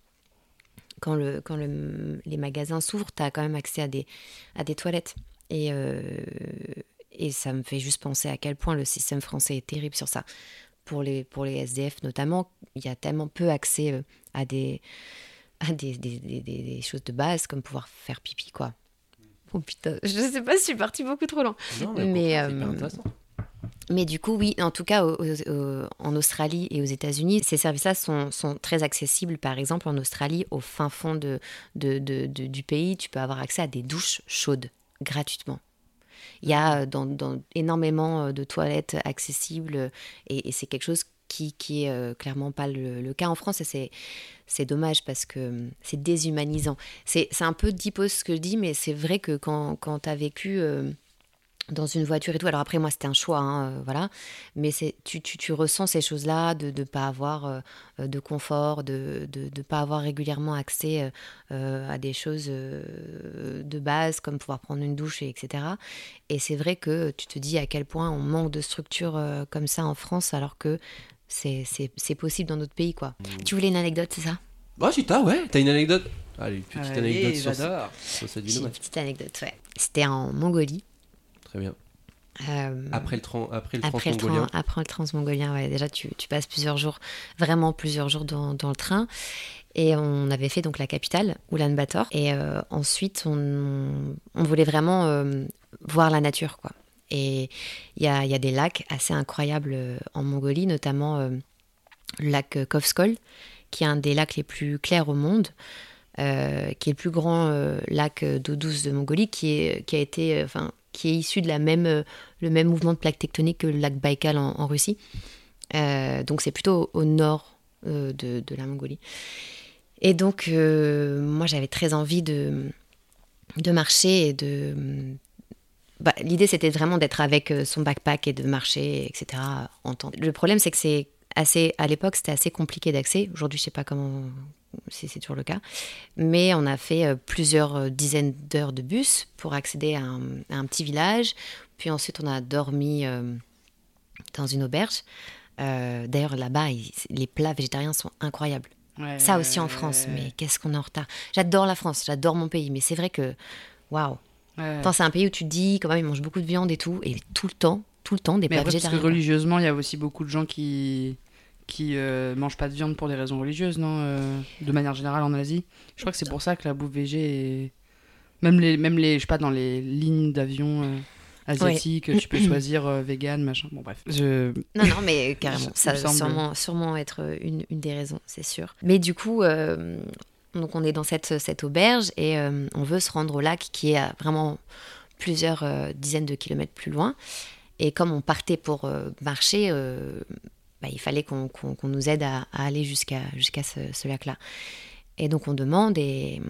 quand, le, quand le, les magasins s'ouvrent, tu as quand même accès à des, à des toilettes. Et, euh, et ça me fait juste penser à quel point le système français est terrible sur ça. Pour les, pour les SDF notamment, il y a tellement peu accès euh, à des, à des, des, des- des- des choses de base comme pouvoir faire pipi, quoi. Oh putain, je sais pas si je suis partie beaucoup trop loin. Non, Mais, euh. Mais du coup, oui, en tout cas, au- au- au- en Australie et aux États-Unis, ces services-là sont, sont très accessibles. Par exemple, en Australie, au fin fond de, de- de- de- du pays, tu peux avoir accès à des douches chaudes gratuitement. Il y a euh, dans, dans énormément euh, de toilettes accessibles euh, et, et c'est quelque chose qui, qui est euh, clairement pas le, le cas en France et c'est, dommage parce que euh, c'est déshumanisant. C'est, un peu dipose ce que je dis, mais c'est vrai que quand, quand tu as vécu euh, dans une voiture et tout, alors après moi c'était un choix, hein, euh, voilà, mais c'est, tu, tu, tu ressens ces choses-là de ne pas avoir euh, euh, de confort, de ne de, de pas avoir régulièrement accès euh, à des choses euh, de base comme pouvoir prendre une douche, et etc. Et c'est vrai que tu te dis à quel point on manque de structures euh, comme ça en France alors que c'est, c'est, c'est possible dans notre pays, quoi. Tu voulais une anecdote, c'est ça? Ah, si t'as, ouais, t'as une anecdote? Allez, une petite Allez, anecdote sur, j'adore. sur cette J'ai une petite anecdote, ouais. C'était en Mongolie. Très bien. Euh, Après le, tran- après le après le, transmongolien. train, après le transmongolien, ouais, déjà tu, tu passes plusieurs jours, vraiment plusieurs jours dans, dans le train. Et on avait fait donc la capitale, Ulaanbaatar. Et euh, ensuite, on, on voulait vraiment euh, voir la nature, quoi. Et il y a, y a des lacs assez incroyables en Mongolie, notamment le lac Kovskol, qui est un des lacs les plus clairs au monde, qui est le plus grand lac d'eau douce de Mongolie, qui, est, qui a été, enfin, qui est issu de la même, euh, le même mouvement de plaques tectoniques que le lac Baïkal en, Russie. Euh, donc c'est plutôt au, nord euh, de, de la Mongolie. Et donc moi j'avais très envie de, de marcher et de... Bah, L'idée c'était vraiment d'être avec son backpack et de marcher, etc. en temps. Le problème c'est que c'est assez, à l'époque c'était assez compliqué d'accès. Aujourd'hui je sais pas comment si c'est toujours le cas. Mais on a fait euh, plusieurs euh, dizaines d'heures de bus pour accéder à un, à un petit village. Puis ensuite, on a dormi euh, dans une auberge. Euh, D'ailleurs, là-bas, les plats végétariens sont incroyables. Ouais, Ça aussi en France, ouais. mais qu'est-ce qu'on est en retard? J'adore la France, j'adore mon pays, mais c'est vrai que, waouh, c'est un pays où tu te dis, quand même, ils mangent beaucoup de viande et tout, et tout le temps, tout le temps, des Mais plats après, parce que végétariens. religieusement, il y a aussi beaucoup de gens qui qui euh, mangent pas de viande pour des raisons religieuses, non euh, De manière générale en Asie. Je crois que c'est pour ça que la bouffe végé est... Même les, même les, je sais pas, dans les lignes d'avion euh, asiatiques, tu peux [clears throat] choisir euh, vegan, machin. Bon, bref. Je... Non, non, mais carrément, [laughs] ça va sûrement, sûrement être une, une des raisons, c'est sûr. Mais du coup, donc on est dans cette, cette auberge et on veut se rendre au lac qui est à vraiment plusieurs dizaines de kilomètres plus loin. Et comme on partait pour marcher, bah, il fallait qu'on qu'on- qu'on nous aide à, à aller jusqu'à jusqu'à ce, ce lac-là. Et donc on demande et,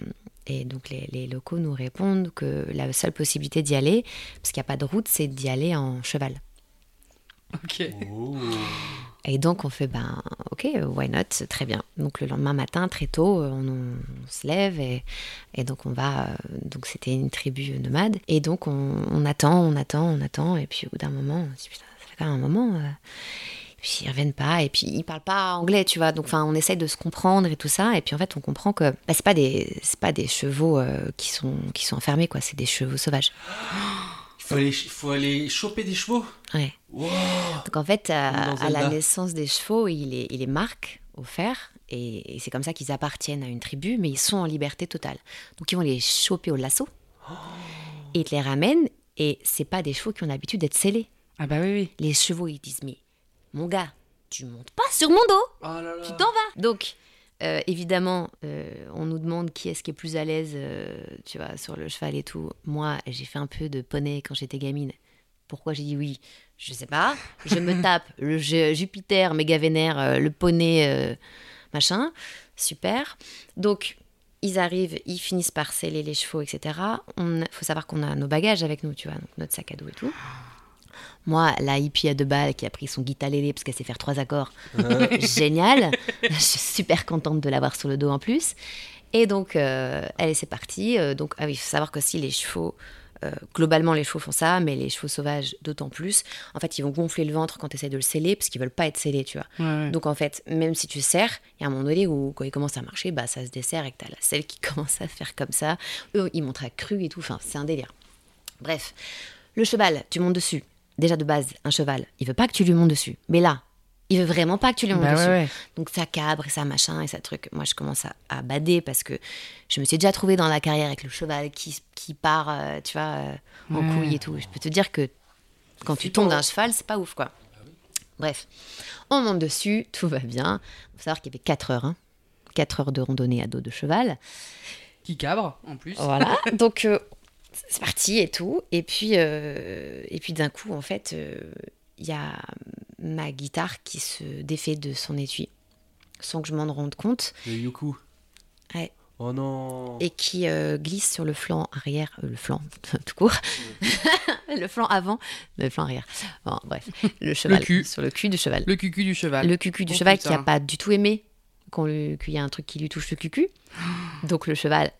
et donc les, les locaux nous répondent que la seule possibilité d'y aller, parce qu'il n'y a pas de route, c'est d'y aller en cheval. Ok. Oh. Et donc on fait ben ok why not? Très bien. Donc le lendemain matin très tôt euh, on, on se lève et, et donc on va euh, donc c'était une tribu nomade et donc on, on attend on attend on attend et puis au bout d'un moment on se dit putain ça fait quand même un moment. euh. Et puis ils reviennent pas et puis ils parlent pas anglais tu vois donc enfin on essaye de se comprendre et tout ça et puis en fait on comprend que bah, c'est pas des c'est pas des chevaux euh, qui sont qui sont enfermés quoi c'est des chevaux sauvages. [gasps] Il faut aller, faut aller choper des chevaux? Ouais. Wow. Donc en fait, dans à la naissance des chevaux, il les, il les marque au fer. Et, et c'est comme ça qu'ils appartiennent à une tribu, mais ils sont en liberté totale. Donc ils vont les choper au lasso. Et ils te les ramènent. Et c'est pas des chevaux qui ont l'habitude d'être scellés. Ah bah oui, oui. Les chevaux, ils disent Mais mon gars, tu montes pas sur mon dos, Oh là là. tu t'en vas. Donc euh, évidemment, euh, on nous demande qui est-ce qui est plus à l'aise, euh, tu vois, sur le cheval et tout. Moi, j'ai fait un peu de poney quand j'étais gamine. Pourquoi j'ai dit oui? Je sais pas. Je me [laughs] tape le Ju- Jupiter méga vénère, le poney, machin. Super. Donc, ils arrivent, ils finissent par sceller les chevaux, etc. Il faut savoir qu'on a nos bagages avec nous, tu vois, donc notre sac à dos et tout. Moi, la hippie à deux balles qui a pris son guitarélé parce qu'elle sait faire trois accords, [laughs] génial. Je suis super contente de l'avoir sur le dos en plus. Et donc, euh, allez, c'est parti. Euh, donc, ah oui, il faut savoir qu'aussi les chevaux, euh, globalement, les chevaux font ça, mais les chevaux sauvages d'autant plus. En fait, ils vont gonfler le ventre quand tu essaies de le sceller parce qu'ils veulent pas être scellés, tu vois. Ouais, ouais. Donc en fait, même si tu serres, il y a un moment donné où quand il commence à marcher, bah ça se dessert et que t'as la selle qui [laughs] commence à faire comme ça. Eux, ils montent à cru et tout. Enfin, c'est un délire. Bref, le cheval, tu montes dessus. Déjà de base, un cheval, il veut pas que tu lui montes dessus. Mais là, il veut vraiment pas que tu lui montes Bah ouais, dessus. ouais. Donc ça cabre et ça machin et ça truc. Moi, je commence à, à bader parce que je me suis déjà trouvée dans la carrière avec le cheval qui, qui part, euh, tu vois, euh, en Ouais. couille et tout. Je peux te dire que quand tu tombes d'un cheval, c'est pas ouf, quoi. Bref, on monte dessus, tout va bien. Il faut savoir qu'il y avait 4 heures, hein. 4 heures de randonnée à dos de cheval. Qui cabre, en plus. Voilà, [laughs] donc euh, c'est parti et tout. Et puis, euh, et puis d'un coup, en fait, euh, il y a ma guitare qui se défait de son étui, sans que je m'en rende compte, Le Yuku. Ouais. Oh non. et qui euh, glisse sur le flanc arrière, euh, le flanc [laughs] tout court, [laughs] le flanc avant, le flanc arrière. Bon, bref, le cheval, cul. sur le cul du cheval. Le cucu du cheval. Le cucu du Oh, cheval putain. qui a pas du tout aimé qu'on lui- qu'il y a un truc qui lui touche le cucu. [gasps] Donc le cheval,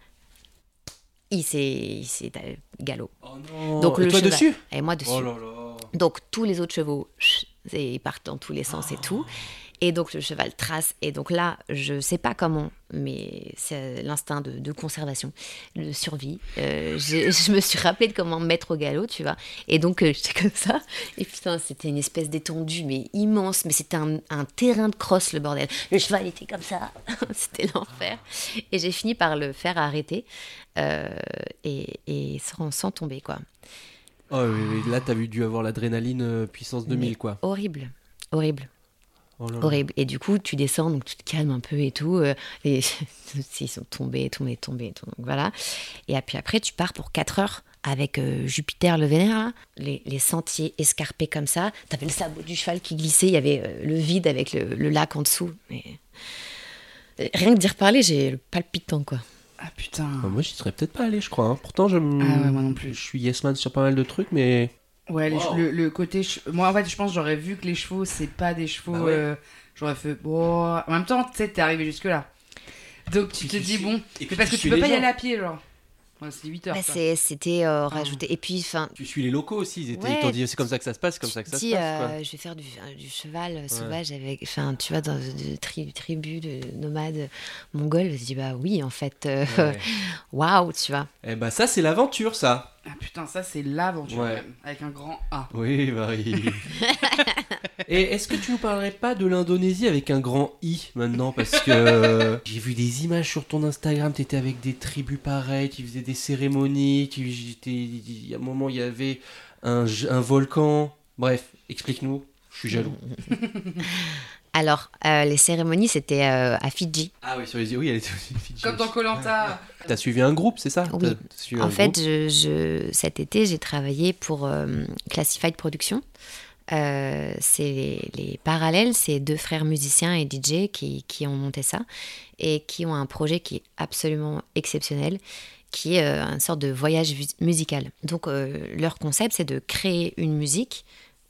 il s'est euh, galop. Oh non. Donc Et le toi cheval- dessus? Et moi dessus. Oh là là. Donc tous les autres chevaux, et ils partent dans tous les sens et tout. Et donc le cheval trace. Et donc là, je sais pas comment, mais c'est l'instinct de, de conservation, de survie. Euh, je me suis rappelé de comment me mettre au galop, tu vois. Et donc euh, [laughs] j'étais comme ça. Et putain, c'était une espèce d'étendue, mais immense. Mais c'était un, un terrain de crosse, le bordel. Le cheval était comme ça. [laughs] c'était l'enfer. Et j'ai fini par le faire arrêter. euh, et, et sans, sans tomber, quoi. Oh oui, oui, là t'as dû avoir l'adrénaline euh, puissance 2000 Mais quoi. Horrible. Horrible. Oh là là. horrible. Et du coup, tu descends, donc tu te calmes un peu et tout. euh, et [laughs] ils sont tombés, tombés, tombés. et tout, donc voilà. Et puis après, tu pars pour 4 heures avec euh, Jupiter le Vénère, là. les, les sentiers escarpés comme ça. T'avais le sabot du cheval qui glissait, il y avait euh, le vide avec le, le lac en dessous. Mais... Rien que d'y reparler, j'ai le palpitant, quoi. Ah putain. Ah, moi j'y serais peut-être pas allé je crois. hein. Pourtant je Ah ouais, moi non plus. Je suis yes man sur pas mal de trucs mais. Ouais, les Wow. che- le, le côté. che- Moi, en fait, je pense que j'aurais vu que les chevaux, c'est pas des chevaux. Bah ouais. euh, J'aurais fait. Bon. En même temps, tu sais, t'es arrivé jusque-là. Donc, tu te dis, bon. et parce que tu peux pas y aller à pied, genre. Ouais, c'est 8 heures. Bah, C'était euh, rajouté. Et puis, enfin, Tu suis les locaux aussi. Ils, étaient, Ouais. ils t'ont dit c'est comme ça que ça se passe, c'est comme ça que ça se passe. quoi. euh, je vais faire du, euh, du cheval euh, sauvage avec, enfin, tu vois, dans des tri- tribus de nomades mongols. Je dis, bah oui, en fait, Ouais. [laughs] waouh, tu vois. Eh bah ça c'est l'aventure ça. Ah putain, ça c'est l'aventure Ouais. même, avec un grand A. Oui, Marie. [laughs] Et est-ce que tu nous parlerais pas de l'Indonésie avec un grand I maintenant Parce que euh, j'ai vu des images sur ton Instagram, t'étais avec des tribus pareilles, tu faisais des cérémonies, tu, j'étais- il y a un moment il y avait un volcan. Bref, explique-nous, je suis jaloux. [laughs] Alors, euh, les cérémonies, c'était euh, à Fidji. Ah oui, sur les oui, elle était aussi Fidji. Comme dans Colanta. T'as suivi un groupe, c'est ça Oui. En fait, groupe je, je- cet été, j'ai travaillé pour euh, Classified Production. Euh, c'est les, les parallèles, c'est deux frères musiciens et DJ qui, qui ont monté ça et qui ont un projet qui est absolument exceptionnel, qui est euh, une sorte de voyage musical. Donc, euh, leur concept, c'est de créer une musique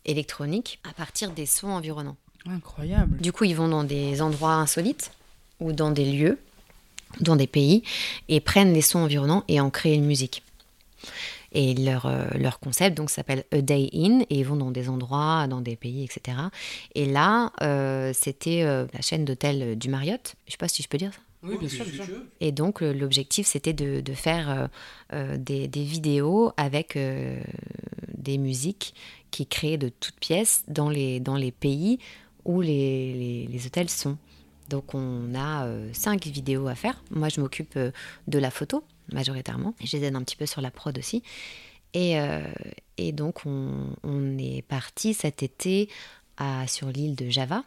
électronique à partir des sons environnants. Incroyable. Du coup, ils vont dans des endroits insolites ou dans des lieux, dans des pays, et prennent les sons environnants et en créent une musique. Et leur, euh, leur concept donc s'appelle A Day In, et ils vont dans des endroits, dans des pays, etc. Et là, euh, c'était euh, la chaîne d'hôtels du Marriott. Je sais pas si je peux dire ça. Oui, bien sûr, bien sûr. Et donc, l'objectif, c'était de, de faire euh, des, des vidéos avec euh, des musiques qui créent de toutes pièces dans les, dans les pays où les, les- hôtels sont. Donc, on a euh, cinq vidéos à faire. Moi, je m'occupe euh, de la photo, majoritairement. Je les aide un petit peu sur la prod aussi. Et, euh, et donc, on, on est parti cet été à, sur l'île de Java,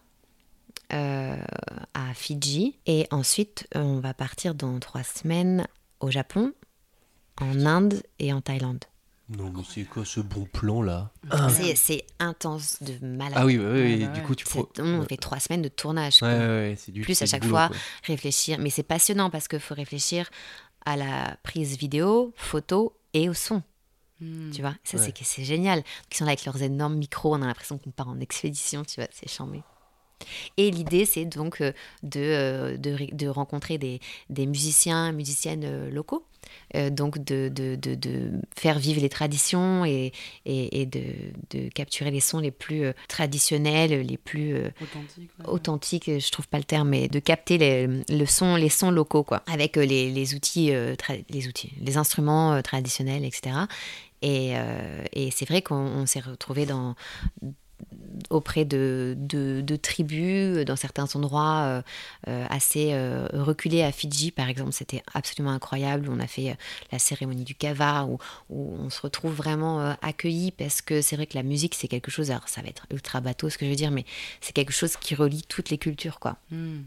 à Fidji. Et ensuite, on va partir dans trois semaines au Japon, en Inde et en Thaïlande. Non, mais c'est quoi ce bon plan là C'est- C'est intense de malade. Ah oui, oui, du ouais. coup tu pro- on fait trois semaines de tournage. Ouais, quoi. ouais, c'est du Plus à du chaque boulot, fois, quoi. réfléchir. Mais c'est passionnant parce qu'il faut réfléchir à la prise vidéo, photo et au son. Hmm. Tu vois, ça Ouais. c'est que c'est génial. Ils sont là avec leurs énormes micros, on a l'impression qu'on part en expédition, tu vois, c'est charmé. Et l'idée, c'est donc euh, de, euh, de, de rencontrer des, des musiciens, musiciennes euh, locaux, Euh, donc de, de, de, de faire vivre les traditions et, et, et de, capturer les sons les plus euh, traditionnels, les plus euh, Authentique. ouais. authentique, je trouve pas le terme, mais de capter les, le son, les sons locaux, quoi, avec les, les outils, les outils, les instruments traditionnels, etc. Et, et c'est vrai qu'on on s'est retrouvé dans auprès de, de, de tribus, dans certains endroits euh, euh, assez euh, reculés à Fidji, par exemple, c'était absolument incroyable. On a fait euh, la cérémonie du kava, où, où on se retrouve vraiment euh, accueillis, parce que c'est vrai que la musique, c'est quelque chose, alors ça va être ultra bateau ce que je veux dire, mais c'est quelque chose qui relie toutes les cultures, quoi. Hmm.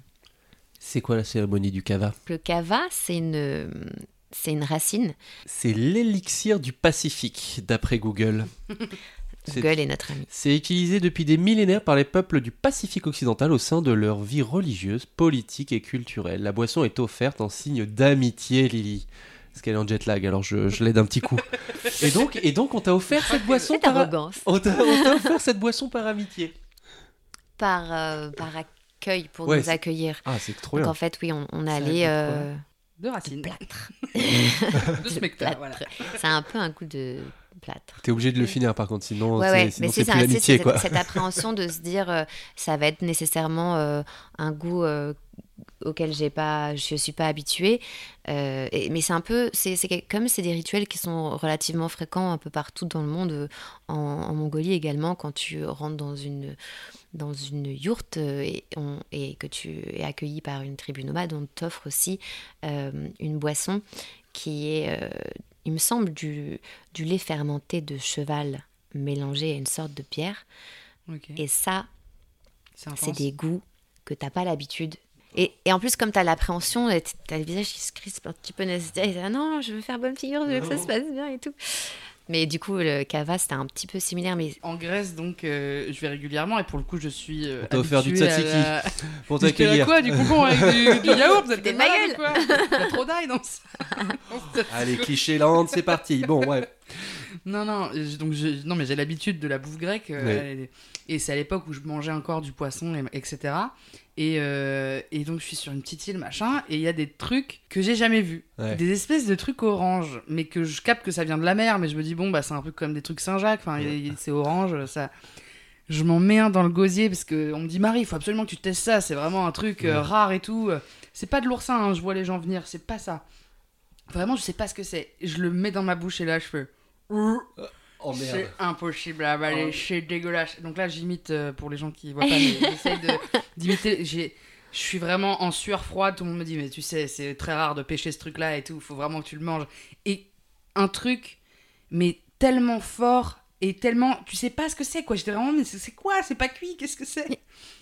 C'est quoi la cérémonie du kava? Le kava, c'est une, c'est une racine. C'est l'élixir du Pacifique, d'après Google. [laughs] C'est- Google est notre ami. C'est utilisé depuis des millénaires par les peuples du Pacifique occidental au sein de leur vie religieuse, politique et culturelle. La boisson est offerte en signe d'amitié, Lily. Parce qu'elle est en jet lag, alors je, je l'aide un petit coup. [laughs] Et donc, et donc on t'a offert cette boisson par... arrogance. On t'a offert cette boisson par amitié. Par, euh, par accueil, pour Ouais, nous accueillir. Ah, c'est trop Donc bien. en fait, oui, on, allait... euh, De racines. plâtre. [laughs] De [laughs] De spectacle, plâtre. voilà. C'est un peu un goût de plâtre. T'es obligé de le finir par contre, sinon Ouais, c'est ouais, sinon mais c'est l'amitié cette, cette [laughs] appréhension de se dire euh, ça va être nécessairement euh, un goût euh, auquel j'ai pas, je suis pas habituée. Et- mais c'est un peu, c'est comme c'est des rituels qui sont relativement fréquents un peu partout dans le monde, en, en Mongolie également, quand tu rentres dans une dans une yourte et, on- et que tu es accueilli par une tribu nomade, on t'offre aussi une boisson qui est, il me semble, du, du lait fermenté de cheval mélangé à une sorte de pierre. Et ça, C'est des goûts que t'as pas l'habitude. Et, et en plus, comme tu as l'appréhension, t'as le visage qui se crispe un petit peu nerveux, et là, non, je veux faire bonne figure, je veux que ça se passe bien et tout. Mais du coup, le cava, c'était un petit peu similaire, mais En Grèce, donc, euh, je vais régulièrement et pour le coup, je suis. euh, On t'a offert du tzatziki la- [laughs] pour [laughs] t'accueillir. quoi Du concombre avec du, du [laughs] yaourt? Vous êtes Des des malades quoi? Il y a trop d'ail dans ça. Allez, cliché land, c'est parti. Bon, ouais. Non, non, je- donc je- non mais j'ai l'habitude de la bouffe grecque. euh, et c'est à l'époque où je mangeais encore du poisson, et- etc. Et, euh, et donc je suis sur une petite île, machin, et il y a des trucs que j'ai jamais vus. Ouais. Des espèces de trucs orange, mais que je capte que ça vient de la mer, mais je me dis, bon, bah c'est un peu comme des trucs Saint-Jacques, enfin, c'est orange, ça... Je m'en mets un dans le gosier parce que on me dit Marie, il faut absolument que tu testes ça, c'est vraiment un truc euh, Ouais. rare et tout. C'est pas de l'oursin, hein, je vois les gens venir, c'est pas ça. Vraiment, je sais pas ce que c'est. Je le mets dans ma bouche et là, je fais Oh C'est impossible à avaler, Oh. c'est dégueulasse. Donc là, j'imite euh, pour les gens qui voient pas, mais [laughs] j'essaye de- d'imiter. J'ai- Je suis vraiment en sueur froide. Tout le monde me dit, mais tu sais, c'est très rare de pêcher ce truc-là et tout. Faut vraiment que tu le manges. Et un truc, mais tellement fort et tellement. Tu sais pas ce que c'est, quoi. J'étais vraiment, mais c'est quoi? C'est pas cuit Qu'est-ce que c'est?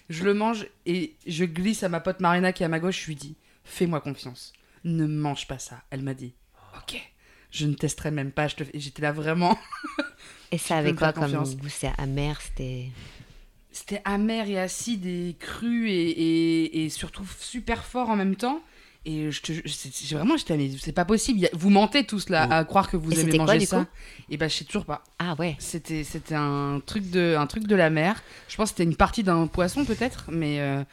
Je le mange et je glisse à ma pote Marina qui est à ma gauche. Je lui dis, fais-moi confiance. Ne mange pas ça. Elle m'a dit, ok. Je ne testerai même pas. J'étais là vraiment. Et [laughs] ça avait quoi comme goût? C'est amer, c'était. C'était amer et acide et cru et, et, et surtout super fort en même temps. Et je te, je- vraiment, j'étais, mais c'est pas possible. Vous mentez tous là à croire que vous Et aimez quoi, manger du ça. Et bah, je sais toujours pas. Ah ouais. C'était, c'était un truc de, un truc de la mer. Je pense que c'était une partie d'un poisson peut-être, mais, euh,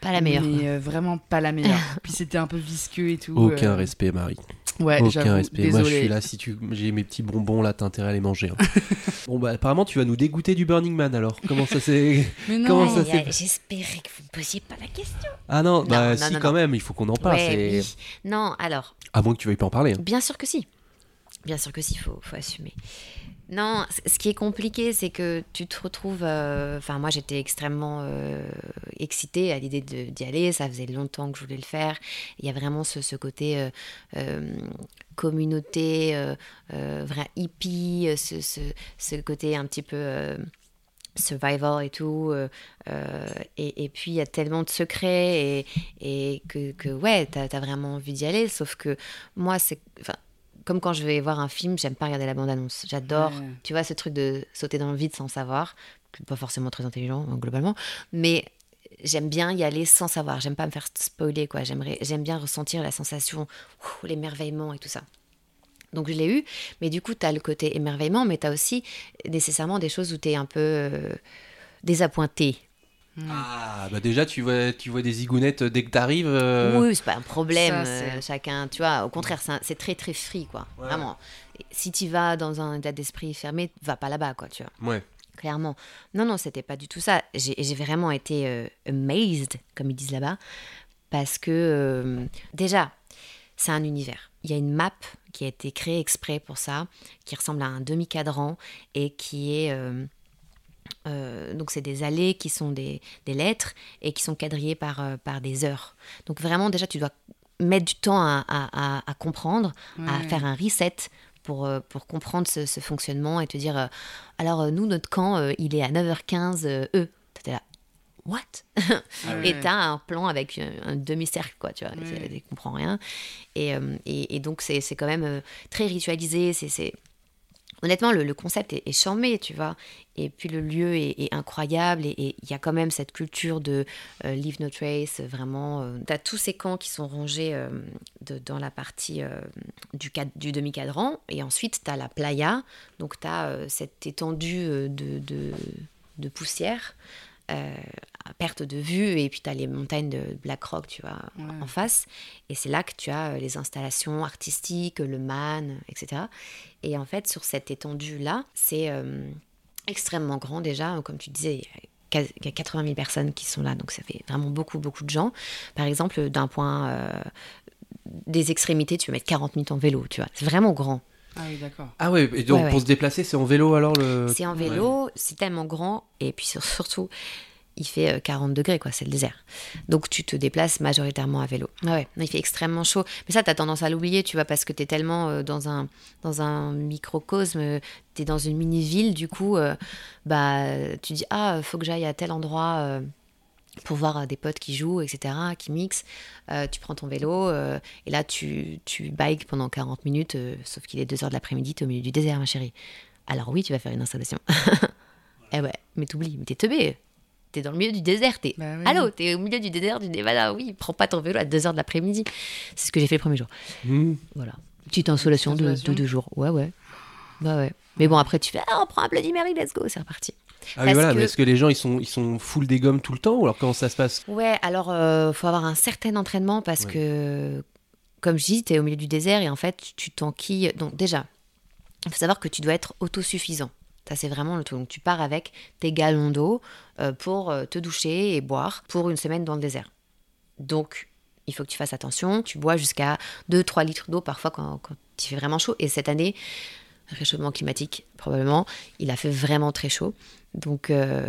Pas la meilleure. mais euh, vraiment pas la meilleure. [laughs] Puis c'était un peu visqueux et tout. Aucun euh, respect, Marie. Ouais, Aucun respect. Désolé. Moi, je suis là. Si tu, j'ai mes petits bonbons là, t'as intérêt à les manger. hein. [laughs] bon, bah, apparemment, tu vas nous dégoûter du Burning Man alors. Comment ça s'est. Mais [laughs] non. Comment ça s'est- aïe, J'espérais que vous ne posiez pas la question. Ah non, bah, non, si, non, quand non. même, il faut qu'on en parle. Ouais, c'est- oui. Non, alors, À moins que tu veuilles pas en parler. hein. bien sûr que si. Bien sûr que si, il faut, faut assumer. Non, ce qui est compliqué, c'est que tu te retrouves. euh, Enfin, moi, j'étais extrêmement euh, excitée à l'idée d'y aller. Ça faisait longtemps que je voulais le faire. Il y a vraiment ce, côté euh, communauté, vrai hippie, ce, ce, côté un petit peu. survival et tout et, puis il y a tellement de secrets et, que, ouais t'as as vraiment envie d'y aller sauf que moi c'est enfin comme quand je vais voir un film j'aime pas regarder la bande annonce j'adore Ouais. tu vois ce truc de sauter dans le vide sans savoir. Pas forcément très intelligent hein, globalement. Mais j'aime bien y aller sans savoir. J'aime pas me faire spoiler quoi. J'aimerais j'aime bien ressentir la sensation l'émerveillement et tout ça. Donc je l'ai eu, mais du coup, tu as le côté émerveillement, mais tu as aussi nécessairement des choses où tu es un peu euh, désappointé. Ah, bah déjà, tu vois, tu vois des zigounettes dès que t'arrives. euh, Oui, c'est pas un problème. ça, euh, chacun, tu vois, au contraire, c'est très très free, quoi. Ouais. Vraiment. Si tu vas dans un état d'esprit fermé, va pas là-bas, quoi, tu vois. Ouais. Clairement. Non, non, c'était pas du tout ça. J'ai j'ai vraiment été euh, amazed, comme ils disent là-bas, parce que euh, déjà, c'est un univers. Il y a une map qui a été créée exprès pour ça, qui ressemble à un demi-cadran et qui est. euh, donc, c'est des allées qui sont des, des lettres et qui sont quadrillées par, euh, par des heures. Donc, vraiment, déjà, tu dois mettre du temps à, à- à- à comprendre, à faire un reset pour, euh, pour comprendre ce, ce fonctionnement et te dire euh, alors, nous, notre camp, il est à 9h15 euh, E. T'étais là, what? Ah [laughs] Et ouais. t'as un plan avec un, un demi-cercle, quoi, tu vois, Ouais. tu comprends rien. Et, et, et donc, c'est quand même très ritualisé. c'est Honnêtement, le, concept est, charmé, tu vois. Et puis, le lieu est, incroyable. Et il y a quand même cette culture de euh, Leave No Trace, vraiment. euh, t'as tous ces camps qui sont rangés euh, dans la partie euh, du, cad- du demi-cadran. Et ensuite, t'as la playa. Donc, t'as euh, cette étendue de, poussière à perte de vue et puis tu as les montagnes de Black Rock tu vois Ouais. en face et c'est là que tu as euh, les installations artistiques le man etc et en fait sur cette étendue là c'est euh, extrêmement grand déjà comme tu disais il y a quasi- il y a 80 000 personnes qui sont là donc ça fait vraiment beaucoup beaucoup de gens par exemple d'un point euh, des extrémités tu peux mettre 40 minutes en vélo tu vois c'est vraiment grand Ah oui, d'accord. Ah ouais, et donc Ouais, ouais. pour se déplacer, c'est en vélo alors le. C'est en vélo, c'est tellement grand, et puis sur- surtout, il fait euh, 40 degrés, quoi, c'est le désert. Donc tu te déplaces majoritairement à vélo. Ah ouais, il fait extrêmement chaud. Mais ça, tu as tendance à l'oublier, tu vois, parce que tu es tellement euh, dans un, dans un microcosme, tu es dans une mini-ville, du coup, euh, bah, tu dis, ah, faut que j'aille à tel endroit. euh, pour voir euh, des potes qui jouent, etc., qui mixent. Euh, tu prends ton vélo euh, et là, tu, tu bikes pendant 40 minutes, euh, sauf qu'il est 2h de l'après-midi, tu es au milieu du désert, ma chérie. Alors oui, tu vas faire une installation. [laughs] eh ouais, mais t'oublies, mais t'es teubé. T'es dans le milieu du désert, t'es... Bah oui. Allô, t'es au milieu du désert du Nevada, oui, prends pas ton vélo à 2h de l'après-midi. C'est ce que j'ai fait le premier jour. Hmm. Voilà. Petite installation de, deux jours. Ouais, ouais. Bah ouais. Mais bon, après, tu fais, ah, on prend un Bloody Mary, let's go, c'est reparti. Ah oui, voilà, que- mais est-ce que les gens ils sont, ils sont full des gommes tout le temps ou alors comment ça se passe? Ouais, alors euh, faut avoir un certain entraînement parce Ouais. que, comme je dis, tu es au milieu du désert et en fait, tu t'enquilles. Donc, déjà, il faut savoir que tu dois être autosuffisant. Ça, c'est vraiment le truc. Donc, tu pars avec tes galons d'eau euh, pour euh, te doucher et boire pour une semaine dans le désert. Donc, il faut que tu fasses attention. Tu bois jusqu'à 2-3 litres d'eau parfois quand, quand il fait vraiment chaud. Et cette année, réchauffement climatique, probablement. Il a fait vraiment très chaud. Donc, euh,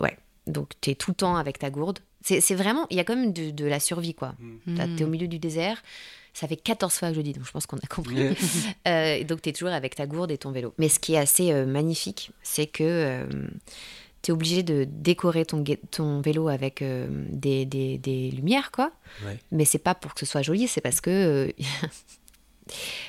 ouais. Donc, tu es tout le temps avec ta gourde. C'est vraiment, il y a quand même de, de la survie, quoi. Mm. Tu es au milieu du désert. Ça fait 14 fois que je le dis, donc je pense qu'on a compris. [laughs] Euh, donc, tu es toujours avec ta gourde et ton vélo. Mais ce qui est assez euh, magnifique, c'est que tu es obligé de décorer ton, vélo avec euh, des, des- des lumières, quoi. Ouais. Mais c'est pas pour que ce soit joli, c'est parce que. euh, [laughs]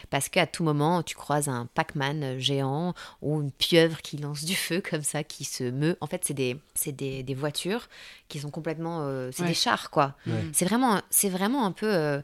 Parce qu'à tout moment, tu croises un Pac-Man géant ou une pieuvre qui lance du feu comme ça, qui se meut. En fait, c'est des, c'est des, des voitures qui sont complètement. euh, c'est Ouais. des chars, quoi. Ouais. C'est vraiment, c'est vraiment un peu.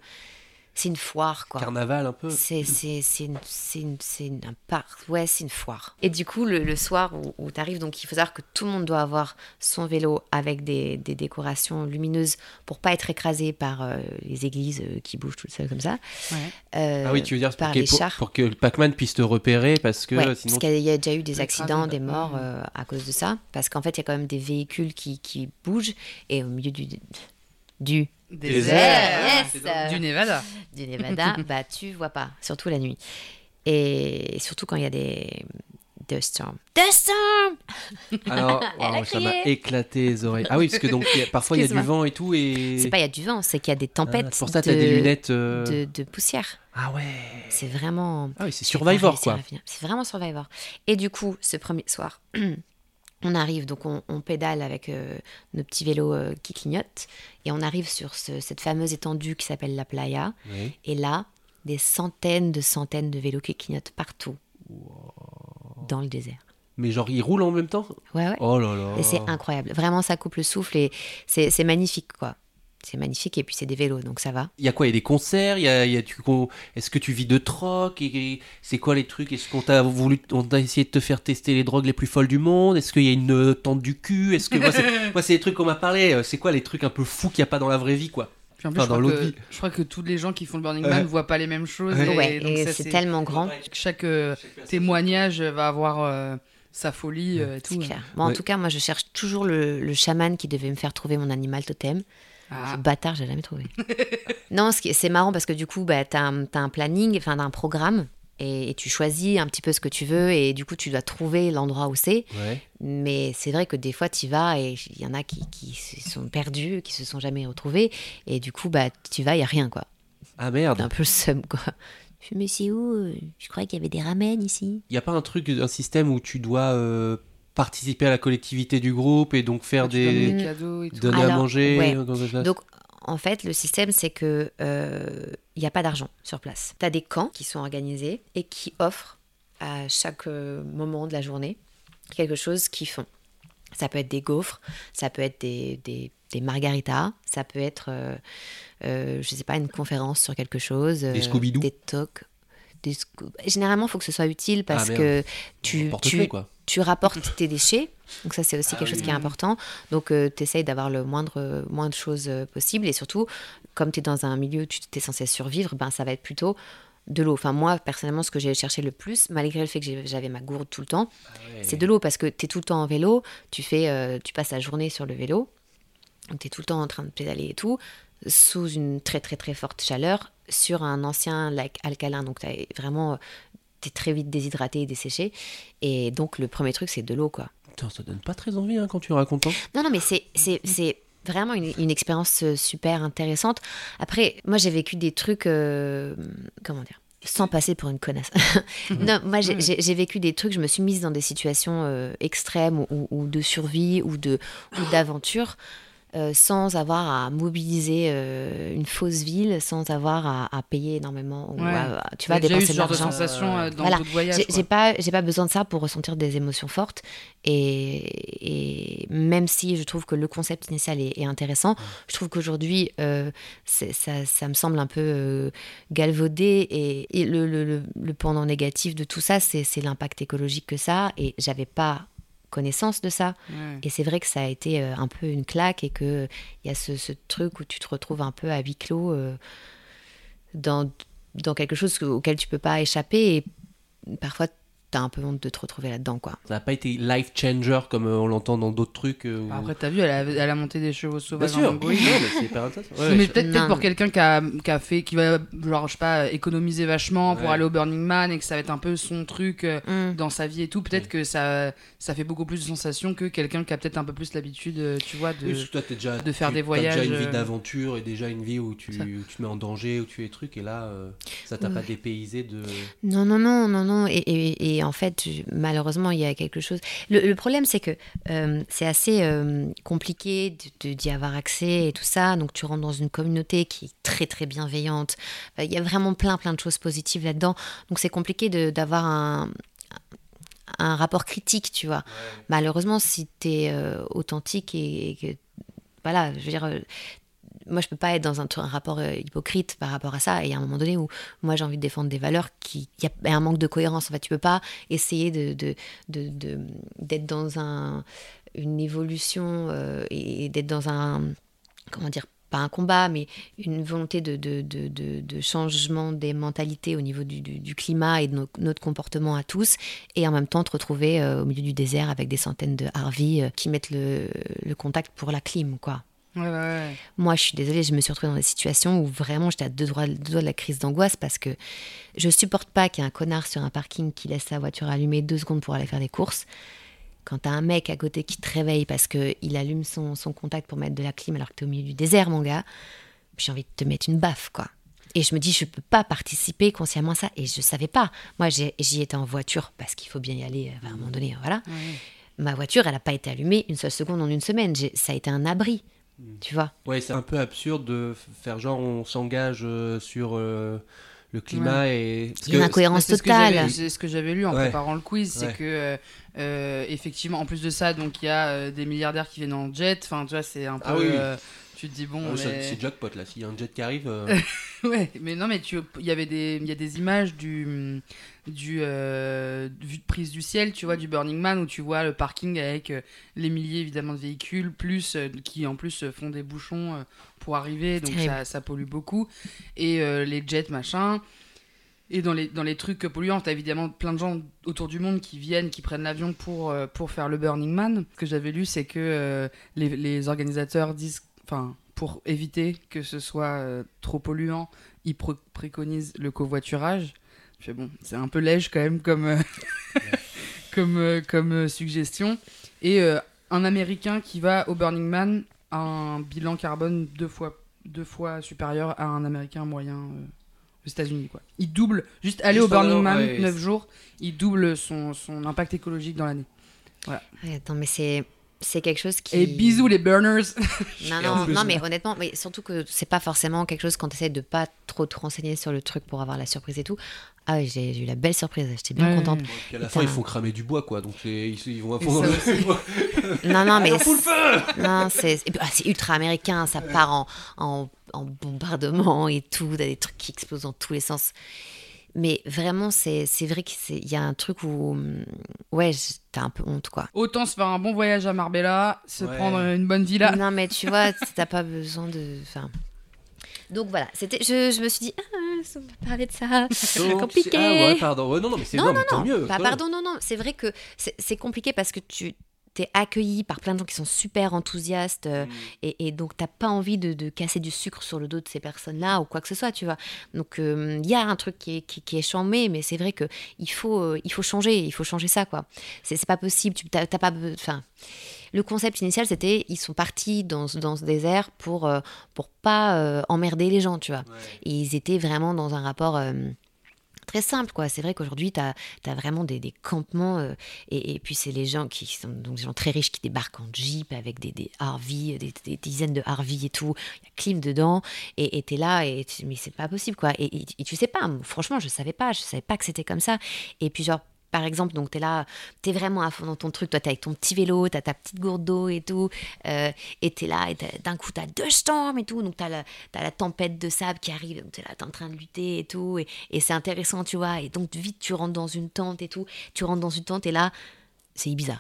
C'est une foire, quoi. Carnaval un peu. C'est c'est- c'est une- c'est une- c'est une- un parc, ouais, c'est une foire. Et du coup, le, le soir où, tu arrives, donc il faut savoir que tout le monde doit avoir son vélo avec des, des décorations lumineuses pour pas être écrasé par euh, les églises euh, qui bougent toutes seules comme ça. Ouais. Euh, Ah oui, tu veux dire pour, par les pour- chars. pour que le Pac-Man puisse te repérer parce que Ouais, sinon. parce qu'il y a déjà eu des accidents, des morts à cause de ça. Parce qu'en fait, il y a quand même des véhicules qui, qui bougent et au milieu du. du Désert. Yes Du Nevada. [laughs] du Nevada, bah tu vois pas, surtout la nuit. Et surtout quand il y a des dust storms. Dust storm [laughs] Alors, ça m'a éclaté les oreilles. Ah oui, parce que donc a- parfois il y a du vent et tout et. C'est pas il y a du vent, c'est qu'il y a des Ah, tempêtes. c'est pour ça, de, des lunettes. euh, de, de poussière. Ah ouais. C'est vraiment. Ah oui, c'est Survivor quoi. C'est vraiment Survivor. Et du coup, ce premier soir, [clears throat] on arrive, donc on, on pédale avec euh, nos petits vélos euh, qui clignotent, et on arrive sur ce- cette fameuse étendue qui s'appelle la playa. Oui. Et là, des centaines de centaines de vélos qui clignotent partout dans le désert. Mais genre, ils roulent en même temps? Ouais, ouais. Oh là là. Et c'est incroyable. Vraiment, ça coupe le souffle et c'est magnifique, quoi. C'est magnifique et puis c'est des vélos, donc ça va. Il y a quoi Il y a des concerts il y a, il y a du con- Est-ce que tu vis de troc et, et c'est quoi les trucs Est-ce qu'on t'a voulu, on t'a essayé de te faire tester les drogues les plus folles du monde Est-ce qu'il y a une euh, tente du cul Est-ce que moi c'est, [laughs] moi, c'est des trucs qu'on m'a parlé Euh, C'est quoi les trucs un peu fous qu'il n'y a pas dans la vraie vie quoi? Puis en plus, Enfin, je, crois que, je crois que tous les gens qui font le Burning. Man ne voient pas les mêmes choses. Ouais. Et, ouais, donc et ça, c'est tellement grand. Chaque euh, témoignage va avoir euh, sa folie euh, et C'est tout. clair. Bon, En tout cas, moi, je cherche toujours le, le chaman qui devait me faire trouver mon animal totem. Ah. Ce bâtard, j'ai jamais trouvé. [laughs] non, c'est marrant parce que du coup, bah, tu as, un planning, enfin, t'as un programme. Et, et tu choisis un petit peu ce que tu veux et du coup tu dois trouver l'endroit où c'est. Ouais. Mais c'est vrai que des fois tu y vas et il y en a qui, qui se sont perdus, qui se sont jamais retrouvés et du coup bah tu vas, il y a rien quoi. Ah merde. un peu le seum quoi. Je mais c'est où? Je croyais qu'il y avait des ramen ici. Il n'y a pas un truc, un système où tu dois euh, participer à la collectivité du groupe et donc faire des. des cadeaux et tout. donner à manger ouais. dans une place Donc, en fait, le système, c'est que euh, il n'y a pas d'argent sur place. Tu as des camps qui sont organisés et qui offrent à chaque euh, moment de la journée quelque chose qu'ils font. Ça peut être des gaufres, ça peut être des, des, des margaritas, ça peut être, euh, euh, je sais pas, une conférence sur quelque chose. euh, Scooby-Doo Des talks. Des Généralement, il faut que ce soit utile parce merde. que tu, tu, quoi. Tu rapportes tes déchets. Donc ça, c'est aussi Ah quelque chose qui est important. Donc tu essayes d'avoir le moindre, moins de choses euh, possible. Et surtout, comme tu es dans un milieu où tu es censé survivre, ben, ça va être plutôt de l'eau. Enfin, moi, personnellement, ce que j'ai cherché le plus, malgré le fait que j'avais ma gourde tout le temps, c'est de l'eau. Parce que tu es tout le temps en vélo, tu, fais, euh, tu passes la journée sur le vélo, tu es tout le temps en train de pédaler et tout, sous une très très très forte chaleur, sur un ancien lac alcalin. Donc tu vraiment... Tu es très vite déshydraté et desséché. Et donc, le premier truc, c'est de l'eau, quoi. Putain, ça donne pas très envie hein, quand tu racontes. hein. Non, non, mais c'est, vraiment une, une expérience euh, super intéressante. Après, moi, j'ai vécu des trucs, euh, comment dire, sans passer pour une connasse. [laughs] non, moi, j'ai, vécu des trucs, je me suis mise dans des situations euh, extrêmes ou, ou de survie ou d'aventure. Euh, sans avoir à mobiliser euh, une fausse ville, sans avoir à, à payer énormément, ou Ouais. à- tu vas as déjà eu dépenser ce de genre de l'argent. sensation euh, dans Voilà. voyages. J'ai pas, j'ai pas besoin de ça pour ressentir des émotions fortes. Et, et même si je trouve que le concept initial est, est intéressant, je trouve qu'aujourd'hui, euh, ça, ça me semble un peu euh, galvaudé. Et, et le, le, le- le pendant négatif de tout ça, c'est c'est l'impact écologique que ça. a. Et j'avais pas connaissance de ça. Et c'est vrai que ça a été euh, un peu une claque et qu'il y a ce, ce truc où tu te retrouves un peu à huis clos euh, dans, dans quelque chose auquel tu peux pas échapper. Et parfois, t'as un peu honte de te retrouver là-dedans, quoi. Ça n'a pas été life changer comme euh, on l'entend dans d'autres trucs. euh, où- Après, t'as vu, elle a, elle a monté des chevaux Bien sauvages en sûr. Non, mais c'est hyper intéressant. Ouais, mais peut-être pour quelqu'un qui a, qui a fait, qui va, genre, je sais pas, économiser vachement pour Ouais. aller au Burning Man et que ça va être un peu son truc euh, Mm. dans sa vie et tout. Peut-être Ouais. que ça, ça fait beaucoup plus de sensations que quelqu'un qui a peut-être un peu plus l'habitude, tu vois, de. Oui, toi, t'es déjà, de faire tu- des voyages, déjà une vie d'aventure et déjà une vie où tu, où tu te mets en danger, où tu fais des trucs, et là, euh, ça t'a pas Ouais. dépaysé de. Non, non, non, non, non. Et, et- et en fait, malheureusement, il y a quelque chose. Le, le problème, c'est que euh, c'est assez euh, compliqué d'y avoir accès et tout ça. Donc, tu rentres dans une communauté qui est très, très bienveillante. Il y a vraiment plein, plein de choses positives là-dedans. Donc, c'est compliqué d'avoir un un rapport critique, tu vois. Malheureusement, si tu es authentique et, et que voilà, je veux dire, euh, moi je peux pas être dans un, rapport euh, hypocrite par rapport à ça. Et il y a un moment donné où moi j'ai envie de défendre des valeurs qui, il y a un manque de cohérence. En fait, tu peux pas essayer de de- de- d'être dans un une évolution euh, et, d'être dans un comment dire pas un combat, mais une volonté de, changement des mentalités au niveau du, climat et de no- notre comportement à tous, et en même temps te retrouver euh, au milieu du désert avec des centaines de Harvey qui mettent le, le contact pour la clim, quoi. Ouais, ouais, ouais. Moi, je suis désolée, je me suis retrouvée dans des situations où vraiment j'étais à deux doigts, deux doigts de la crise d'angoisse parce que je supporte pas qu'il y ait un connard sur un parking qui laisse sa voiture allumée deux secondes pour aller faire des courses. Quand t'as un mec à côté qui te réveille parce qu'il allume son, son contact pour mettre de la clim alors que t'es au milieu du désert, mon gars, j'ai envie de te mettre une baffe, quoi. Et je me dis, je peux pas participer consciemment à ça. Et je savais pas. Moi, j'y étais en voiture parce qu'il faut bien y aller euh, à un moment donné, voilà. Ma voiture, elle n'a pas été allumée une seule seconde en une semaine. Ça a été un abri, tu vois. Ouais, c'est un peu absurde de faire genre on s'engage euh, sur euh, le climat et. a une incohérence C'est totale. C'est ce que j'avais lu en Ouais. préparant le quiz, c'est Ouais. que euh, effectivement, en plus de ça, donc il y a euh, des milliardaires qui viennent en jet. Enfin, tu vois, c'est un peu. Ah oui, euh, tu te dis bon, Ah, c'est- mais- C'est jackpot là, s'il y a un jet qui arrive. euh, [laughs] ouais, mais non, mais tu, il y avait des, il y a des images du, du euh, vue de prise du ciel, tu vois, du Burning Man où tu vois le parking avec euh, les milliers évidemment de véhicules, plus euh, qui en plus font des bouchons pour arriver, donc ça, ça pollue beaucoup, et les jets machin. Et dans les, dans les trucs polluants, t'as évidemment plein de gens autour du monde qui viennent, qui prennent l'avion pour, pour faire le Burning Man. Ce que j'avais lu, c'est que les, les organisateurs disent, enfin, pour éviter que ce soit trop polluant, ils préconisent le covoiturage. Je bon, c'est un peu léger quand même comme, euh, [laughs] comme, euh, comme euh, suggestion. Et euh, un Américain qui va au Burning Man a un bilan carbone deux fois, deux fois supérieur à un Américain moyen euh, aux États-Unis. Quoi. Il double, juste aller Juste au Burning Man ouais, 9 c'est- jours, il double son, son impact écologique dans l'année. Ouais, Attends, mais c'est c'est quelque chose qui. Et bisous les burners [laughs] Non, non, non, mais honnêtement, mais surtout que c'est pas forcément quelque chose quand tu essaies de pas trop te renseigner sur le truc pour avoir la surprise et tout. Ah oui, j'ai eu la belle surprise, j'étais bien Ouais. contente. Puis à la fin, ils font cramer du bois quoi, donc ils, ils vont à Et fond dans ça le. Non, non, mais. [laughs] on fout le feu Non, c'est et ah, ultra américain, ça part en, en, en bombardement et tout, t'as des trucs qui explosent dans tous les sens. Mais vraiment, c'est c'est vrai qu'il y a un truc où. hum, Ouais, t'as un peu honte, quoi. Autant se faire un bon voyage à Marbella, se Ouais. prendre une bonne villa. Non, mais tu vois, [laughs] t'as pas besoin de. Enfin. Donc voilà, c'était. Je, je me suis dit, ah, on va parler de ça. Donc, compliqué. c'est- Ah ouais, pardon. Non, non, mais c'est Non, non, non, tant mieux. Bah, pardon, non, non. C'est vrai que c'est c'est compliqué parce que tu t'es accueilli par plein de gens qui sont super enthousiastes euh, Mm. et, et donc t'as pas envie de, de casser du sucre sur le dos de ces personnes-là ou quoi que ce soit, tu vois. Donc euh, il y a un truc qui est, qui, qui est chambé, mais c'est vrai que il faut, euh, il faut changer, il faut changer ça, quoi. C'est c'est pas possible, tu t'as pas... Enfin... Le concept initial, c'était ils sont partis dans, ce- dans ce désert pour, euh, pour pas euh, emmerder les gens, tu vois. Ouais. Et ils étaient vraiment dans un rapport euh, très simple, quoi. C'est vrai qu'aujourd'hui, tu as, vraiment des, des campements, et, et puis c'est les gens qui sont donc des gens très riches qui débarquent en jeep avec des, des Harvey, des, des dizaines de Harvey et tout. Il y a clim dedans, et tu es là, et tu- mais c'est pas possible, quoi. Et, et- et tu sais pas, franchement, je savais pas, je savais pas que c'était comme ça. Et puis, genre, par exemple, donc tu es là, tu es vraiment à fond dans ton truc, toi tu avec ton petit vélo, tu as ta petite gourde d'eau et tout, euh, et tu es là, et d'un coup tu as deux storms et tout, donc tu as, la tempête de sable qui arrive, donc tu es là, tu en train de lutter et tout, et, et c'est intéressant, tu vois, et donc vite tu rentres dans une tente et tout, tu rentres dans une tente et là, c'est Ibiza.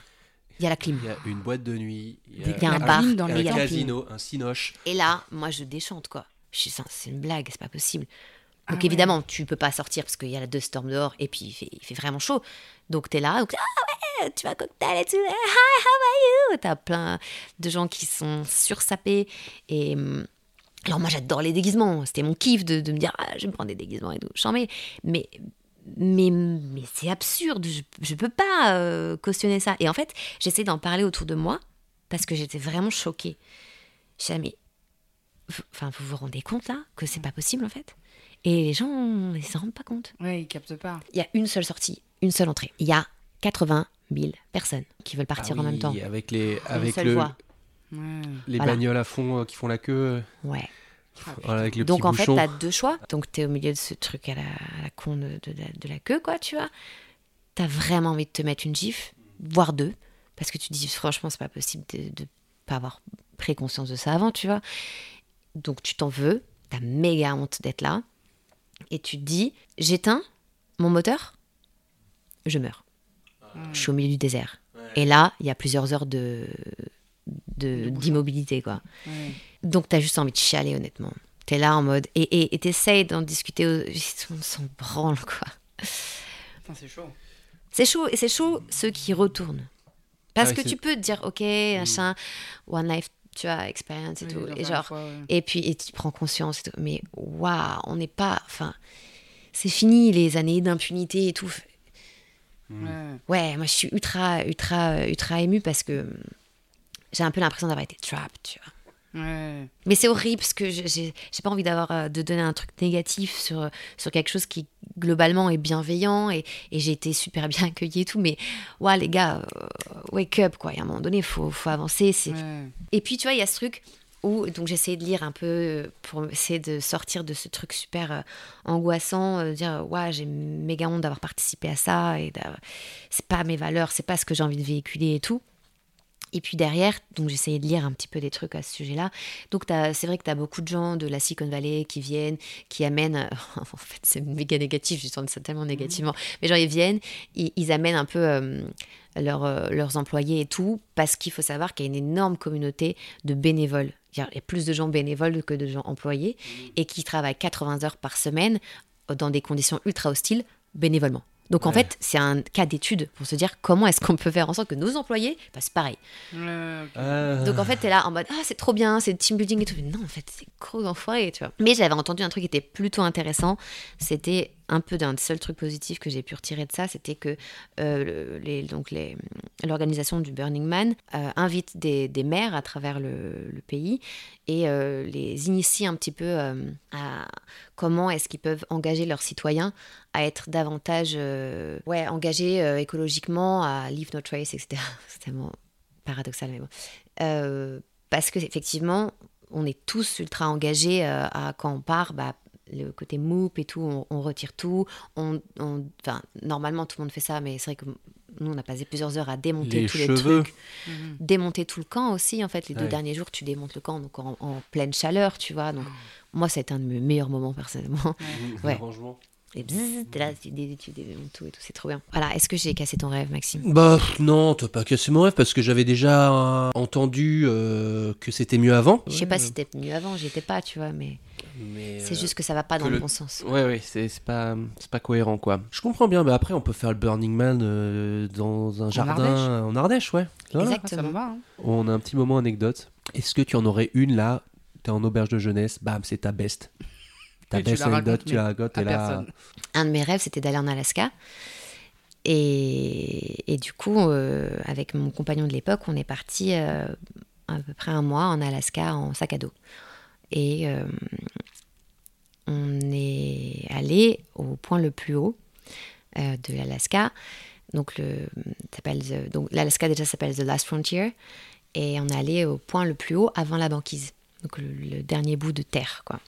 Il y a la clim. Il y a une boîte de nuit, il y a, Il y a un bar, dans un la casino, un cinoche. Et là, moi je déchante quoi. C'est une blague, c'est pas possible. Ah Donc ouais. évidemment, tu peux pas sortir parce qu'il y a la deux storm dehors et puis il fait, il fait vraiment chaud. Donc tu es là, donc, ah ouais, tu vas cocktail et tout. Hi, how are you? T'as plein de gens qui sont sursapés et. hum, alors moi j'adore les déguisements, c'était mon kiff de, de me dire ah, je vais me prendre des déguisements et tout, mets. Mais mais, mais c'est absurde, je, je peux pas euh, cautionner ça. Et en fait, j'essaie d'en parler autour de moi parce que j'étais vraiment choquée. Mais vous- enfin, vous vous rendez compte là que c'est pas possible en fait? Et les gens, ils s'en rendent pas compte. Ouais, ils captent pas. Il y a une seule sortie, une seule entrée. Il y a 80 000 personnes qui veulent partir Ah en même temps. Avec les, Une avec seule le, les Voilà. bagnoles à fond euh, qui font la queue, Ouais. voilà, avec les Donc en fait, bouchons. t'as deux choix. Donc t'es au milieu de ce truc à la, à la con de, de la- de la queue, quoi, tu vois. T'as vraiment envie de te mettre une gifle, voire deux, parce que tu te dis franchement, c'est pas possible de, de pas avoir pris conscience de ça avant, tu vois. Donc tu t'en veux, t'as méga honte d'être là, et tu te dis, j'éteins mon moteur, je meurs. Je suis au milieu du désert. Et là, il y a plusieurs heures de d'immobilité, quoi. Ouais. Donc, t'as juste envie de chialer, honnêtement. T'es là en mode. Et t'essayes d'en discuter. au- On s'en branle, quoi. C'est chaud. C'est chaud. Et c'est chaud ceux qui retournent. Parce Ah que tu peux te dire, ok, machin, one life, tu vois, experience et Oui, tout. Et genre. fois, ouais. Et puis, et tu prends conscience et tout. Mais waouh, on n'est pas. Enfin, c'est fini les années d'impunité et tout. Mm. Ouais. Ouais, moi, je suis ultra, ultra, ultra émue parce que hum, j'ai un peu l'impression d'avoir été trapped, tu vois. Ouais. Mais c'est horrible parce que j'ai pas envie d'avoir euh, de donner un truc négatif sur, sur quelque chose qui globalement est bienveillant et, et j'ai été super bien accueillie et tout. Mais ouais, les gars, euh, wake up quoi. Il y a un moment donné, il faut, faut avancer. Ouais. Et puis tu vois, il y a ce truc où donc essayé de lire un peu euh, pour essayer de sortir de ce truc super euh, angoissant, euh, dire ouais, j'ai méga honte d'avoir participé à ça et c'est pas mes valeurs, c'est pas ce que j'ai envie de véhiculer et tout. Et puis derrière, donc j'essayais de lire un petit peu des trucs à ce sujet-là. Donc c'est vrai que tu as beaucoup de gens de la Silicon Valley qui viennent, qui amènent, [laughs] en fait c'est méga négatif, je sens ça tellement négativement, mais genre ils viennent, ils, ils amènent un peu euh, leurs, euh, leurs employés et tout, parce qu'il faut savoir qu'il y a une énorme communauté de bénévoles. Il y a plus de gens bénévoles que de gens employés, et qui travaillent 80 heures par semaine dans des conditions ultra hostiles bénévolement. Donc en fait, c'est un cas d'étude pour se dire comment est-ce qu'on peut faire en sorte que nos employés fassent pareil. Ok. Ah. Donc en fait, t'es là en mode ah c'est trop bien, c'est team building et tout. Mais non, en fait, c'est gros enfoiré, tu vois. Mais j'avais entendu un truc qui était plutôt intéressant. C'était un peu d'un des seuls trucs positifs que j'ai pu retirer de ça, c'était que euh, les, donc les, l'organisation du Burning Man euh, invite des, des maires à travers le, le pays et euh, les initie un petit peu euh, à comment est-ce qu'ils peuvent engager leurs citoyens à être davantage euh, ouais, engagés euh, écologiquement, à leave no trace, etc. [laughs] C'est tellement paradoxal, mais bon. Euh, parce que effectivement, on est tous ultra engagés euh, à quand on part, bah, le côté MOOP et tout, on, on retire tout. On, on- enfin, normalement, tout le monde fait ça, mais c'est vrai que nous, on a passé plusieurs heures à démonter Les tous les cheveux. trucs, Mhm. démonter tout le camp aussi. En fait, les deux derniers jours, tu démontes le camp donc en, en pleine chaleur, tu vois. Donc, moi, ça a été un de mes meilleurs moments personnellement. Ouais. Et bzzz, t'es là, tu, dé- tu démontes tout et tout, c'est trop bien. Voilà, est-ce que j'ai cassé ton rêve, Maxime? Bah non, t'as pas cassé mon rêve parce que j'avais déjà euh, entendu euh, que c'était mieux avant. Je sais pas si c'était mieux avant, j'y étais pas, tu vois, mais Mais, c'est euh, juste que ça va pas dans le, bon sens. Ouais, ouais, c'est c'est pas, c'est pas cohérent quoi. Je comprends bien, mais après on peut faire le Burning Man euh, dans un jardin Ardèche en Ardèche, ouais. Voilà. Exact. Ah, ça me va. hein. On a un petit moment anecdote. Est-ce que tu en aurais une là? T'es en auberge de jeunesse, bam, c'est ta best. Ta tu la anecdote, racontes, tu la mais racontes à et là. Un de mes rêves, c'était d'aller en Alaska. Et, et du coup, euh, avec mon compagnon de l'époque, on est parti euh, à peu près un mois en Alaska en sac à dos. Et euh, on est allé au point le plus haut euh, de l'Alaska. Donc l'Alaska déjà s'appelle The Last Frontier. Et on est allé au point le plus haut avant la banquise. Donc, le, le dernier bout de terre, quoi.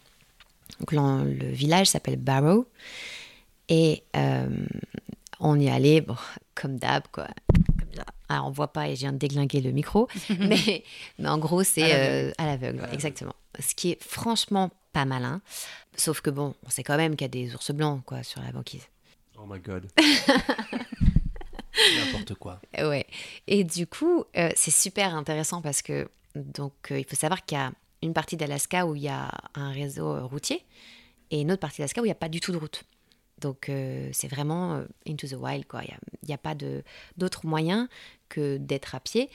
Donc, le village s'appelle Barrow. Et euh, on y allait, bon, comme d'hab, quoi. Comme ça. Alors, on voit pas et je viens de déglinguer le micro. [laughs] mais, mais en gros, À c'est l'aveugle. euh, à l'aveugle, exactement. Ce qui est franchement pas malin. Sauf que bon, on sait quand même qu'il y a des ours blancs, quoi, sur la banquise. Oh my god. [laughs] N'importe quoi. Euh, Ouais. Et du coup, euh, c'est super intéressant parce que donc euh, il faut savoir qu'il y a une partie d'Alaska où il y a un réseau euh, routier et une autre partie d'Alaska où il n'y a pas du tout de route. Donc euh, c'est vraiment euh, into the wild, quoi. Il n'y a, a pas d'autre moyen que d'être à pied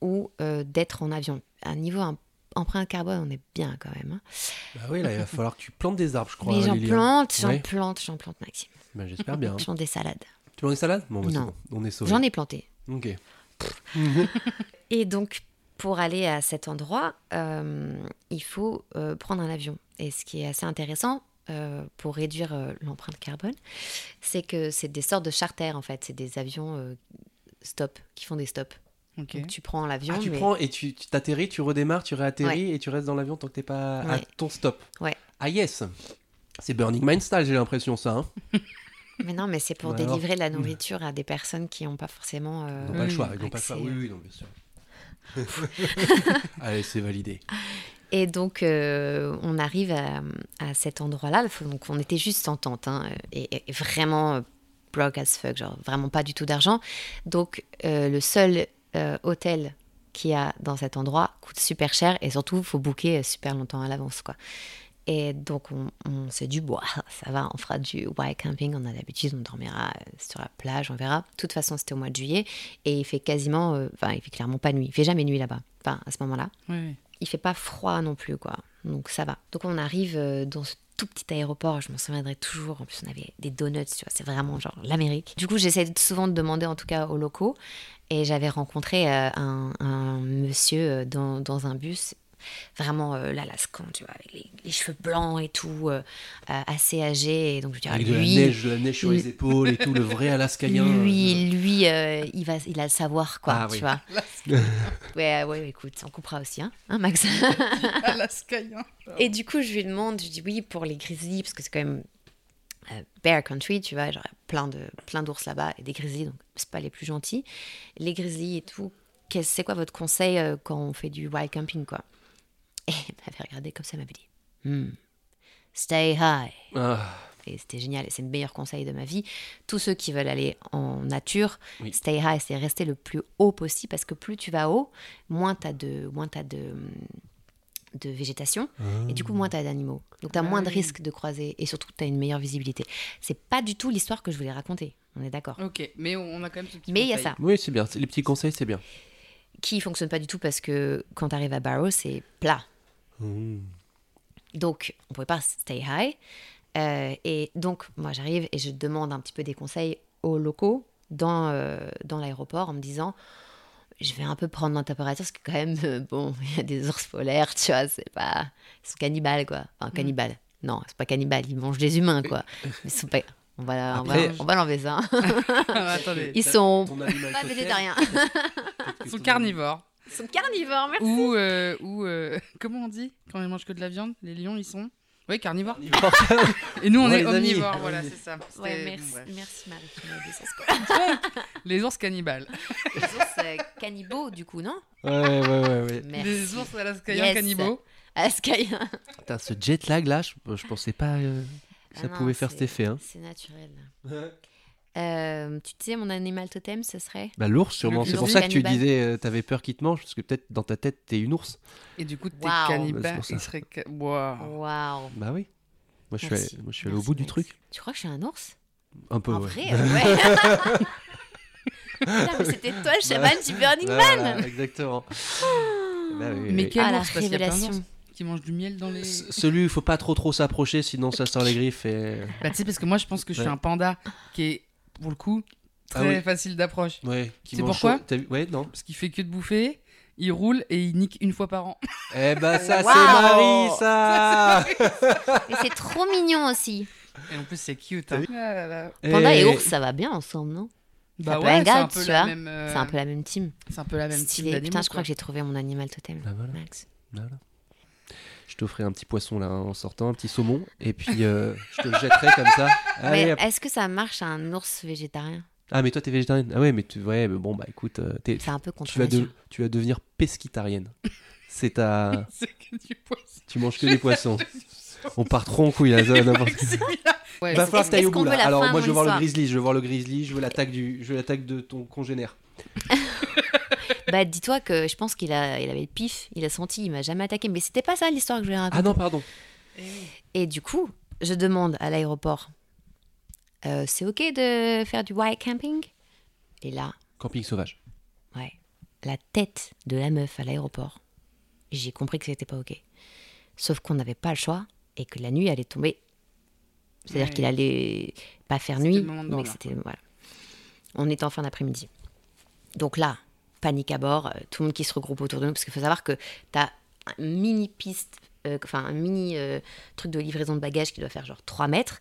ou euh, d'être en avion. À niveau em- empreinte carbone, on est bien quand même. hein. Bah oui, là, il va falloir que tu plantes des arbres, je crois. Mais j'en Lilian. plante, j'en Ouais. plante, j'en plante, Maxime. Bah, J'espère bien. hein. Je plante des salades. Tu manges des salades? Bon, bah, Non. bon, on est sauvé. J'en ai planté. Ok. [laughs] Et donc, pour aller à cet endroit, euh, il faut euh, prendre un avion. Et ce qui est assez intéressant euh, pour réduire euh, l'empreinte carbone, c'est que c'est des sortes de charters, en fait. C'est des avions euh, stop, qui font des stops. Ok. Donc, tu prends l'avion, Ah, tu mais... prends et tu tu t'atterris, tu redémarres, tu réatterris et tu restes dans l'avion tant que t'es pas à ton stop. Ouais. Ah yes C'est Burning Man style, j'ai l'impression, ça. Hein. [laughs] mais non, mais c'est pour Bah alors. délivrer de la nourriture à des personnes qui n'ont pas forcément... euh, Ils n'ont pas le choix, ils n'ont pas le choix. Oui, oui, non, bien sûr. Allez, c'est validé. Et donc, euh, on arrive à, cet endroit-là. Donc, on était juste en tente. hein, et, vraiment euh, broke as fuck. Genre, vraiment pas du tout d'argent. Donc, euh, le seul hôtel qu'il y a dans cet endroit coûte super cher. Et surtout, faut booker super longtemps à l'avance, quoi. Et donc, on, on s'est dit, bon, ça va, on fera du wild camping. On a l'habitude, on dormira euh, sur la plage, on verra. De toute façon, c'était au mois de juillet. Et il fait quasiment, euh, enfin, il fait clairement pas nuit. Il fait jamais nuit là-bas. Enfin, à ce moment-là ouais. il fait pas froid non plus, quoi. Donc ça va. Donc on arrive euh, dans ce tout petit aéroport, je m'en souviendrai toujours. En plus, on avait des donuts, tu vois, c'est vraiment genre l'Amérique. Du coup, j'essaie souvent de demander, en tout cas aux locaux. Et j'avais rencontré un, un monsieur dans, dans un bus, vraiment euh, l'Alaskan, tu vois, avec les, les cheveux blancs et tout, euh, euh, assez âgé. Et donc je dis, ah, Avec de la lui, neige, de la neige sur les lui- épaules et tout, le vrai Alaskaïen. [laughs] lui, lui, euh, il va, il a le savoir, quoi, Ah tu oui. vois. [laughs] ouais, ouais, écoute, on coupera aussi, hein, hein Max [laughs] Alaskaïen. Et du coup, je lui demande, je dis oui pour les grizzlies, parce que c'est quand même euh, bear country, tu vois, genre plein de plein d'ours là-bas et des grizzlies, donc c'est pas les plus gentils. Les grizzlies et tout, c'est quoi votre conseil euh, quand on fait du wild camping, quoi? Et elle m'avait regardé comme ça, elle m'avait dit, Hmm, stay high. Ah, Et c'était génial, et c'est le meilleur conseil de ma vie. Tous ceux qui veulent aller en nature, Oui. stay high, c'est rester le plus haut possible, parce que plus tu vas haut, moins tu as de, moins t'as de, de végétation, et du coup, moins tu as d'animaux. Donc tu as Ah moins de oui. risques de croiser, et surtout, tu as une meilleure visibilité. C'est pas du tout l'histoire que je voulais raconter, on est d'accord. Ok, mais on a quand même ce petit Mais il y a conseil. ça, oui, c'est bien. Les petits conseils, c'est bien. qui fonctionne pas du tout, parce que quand tu arrives à Barrow, c'est plat. Mmh. Donc, on pouvait pas stay high. Euh, et donc, moi, j'arrive et je demande un petit peu des conseils aux locaux dans, euh, dans l'aéroport en me disant je vais un peu prendre la température parce que, quand même, euh, bon, [laughs] il y a des ours polaires, tu vois, c'est pas. Ils sont cannibales, quoi. Enfin, cannibales. Non, c'est pas cannibales, ils mangent des humains, quoi. Ils sont pas. On va, on va, Après- on va l'enlever ça. [laughs] Ah, Attendez, Ils sont pas végétariens. ils sont carnivores. [laughs] Ils sont carnivores, merci. Ou, euh, ou euh, [laughs] comment on dit quand ils mangent que de la viande Les lions, ils sont Oui, carnivores. Carnivore. [laughs] Et nous, on Ouais, est les amis. omnivores, voilà, c'est ça. Ouais, merci, merci Marie qui m'a dit ça. c'est quoi Les ours cannibales. Les ours euh, cannibaux, du coup, non? Ouais, ouais, ouais. ouais. Merci. Les ours alaskaïens Yes. cannibaux. Alaskaïen. Putain, ce jet lag là, je, je pensais pas euh, que ça Ah non, pouvait faire cet effet. Hein. C'est naturel. Euh, tu sais, mon animal totem, ce serait Bah, l'ours, sûrement. C'est pour ça que tu disais, euh, t'avais peur qu'il te mange, parce que peut-être dans ta tête, t'es une ours. Et du coup, t'es. Bah, c'est cannibale. pour ça. Il serait. Waouh. Waouh. Bah oui. Moi, je suis, allé, moi, je suis allé au Merci, bout du truc. Tu crois que je suis un ours? Un peu, En ouais. vrai, ouais. [laughs] C'était toi le chaman du Burning Bah, Man voilà, exactement. Bah oui, Mais oui. quel Ah, la ours Parce qu'il y a plein révélation. qui mangent du miel dans les. C- Celui, il faut pas trop trop s'approcher, sinon ça sort les griffes et. Bah, tu sais, parce que moi, je pense que je suis Ouais. un panda qui est, pour le coup, Ah très oui. facile d'approche. Ouais. Qui C'est pourquoi chaud. Ouais, non. Parce qu'il fait que de bouffer, il roule et il nique une fois par an. Eh bah [laughs] ça, c'est. Marie, ça. Et c'est trop mignon aussi. Et en plus, c'est cute. Hein. Ah là là. Panda et Eh, ours, ça va bien ensemble, non? Bah ouais, c'est un être, peu tu la vois. même. euh, C'est un peu la même team. C'est un peu la même Stylé. team d'animaux, Putain, je crois quoi. que j'ai trouvé mon animal totem. Bah voilà. Max. Voilà. Je t'offrirai un petit poisson là en sortant, un petit saumon, et puis euh, je te le jetterai comme ça. [laughs] Allez, Mais hop. est-ce que ça marche un ours végétarien? Ah mais toi t'es végétarienne. Ah ouais mais tu ouais mais bon bah écoute, euh, t'es- C'est un peu contre tu vas de- tu vas devenir pesquitarienne. C'est ta, [laughs] C'est que du poisson. tu manges que des [laughs] poissons. On part trop en couille là. ça, n'importe- Ouais, Va falloir que t'ailles au bout là. Alors moi je veux voir le grizzly, je veux voir le grizzly, je veux l'attaque du, je veux l'attaque de ton congénère. Bah, dis-toi que je pense qu'il a, il avait le pif, il a senti, il m'a jamais attaqué. Mais c'était pas ça l'histoire que je voulais raconter. Ah non pardon. Et du coup, je demande à l'aéroport, euh, c'est ok de faire du white camping? Et là, Camping sauvage. ouais, la tête de la meuf à l'aéroport, j'ai compris que c'était pas ok. Sauf qu'on n'avait pas le choix et que la nuit allait tomber. C'est-à-dire Ouais. qu'il allait pas faire nuit, le moment de mais c'était voilà. On est en fin d'après-midi. Donc là, panique à bord, euh, tout le monde qui se regroupe autour de nous, parce qu'il faut savoir que tu as un mini piste, euh, enfin un mini euh, truc de livraison de bagages qui doit faire genre 3 mètres,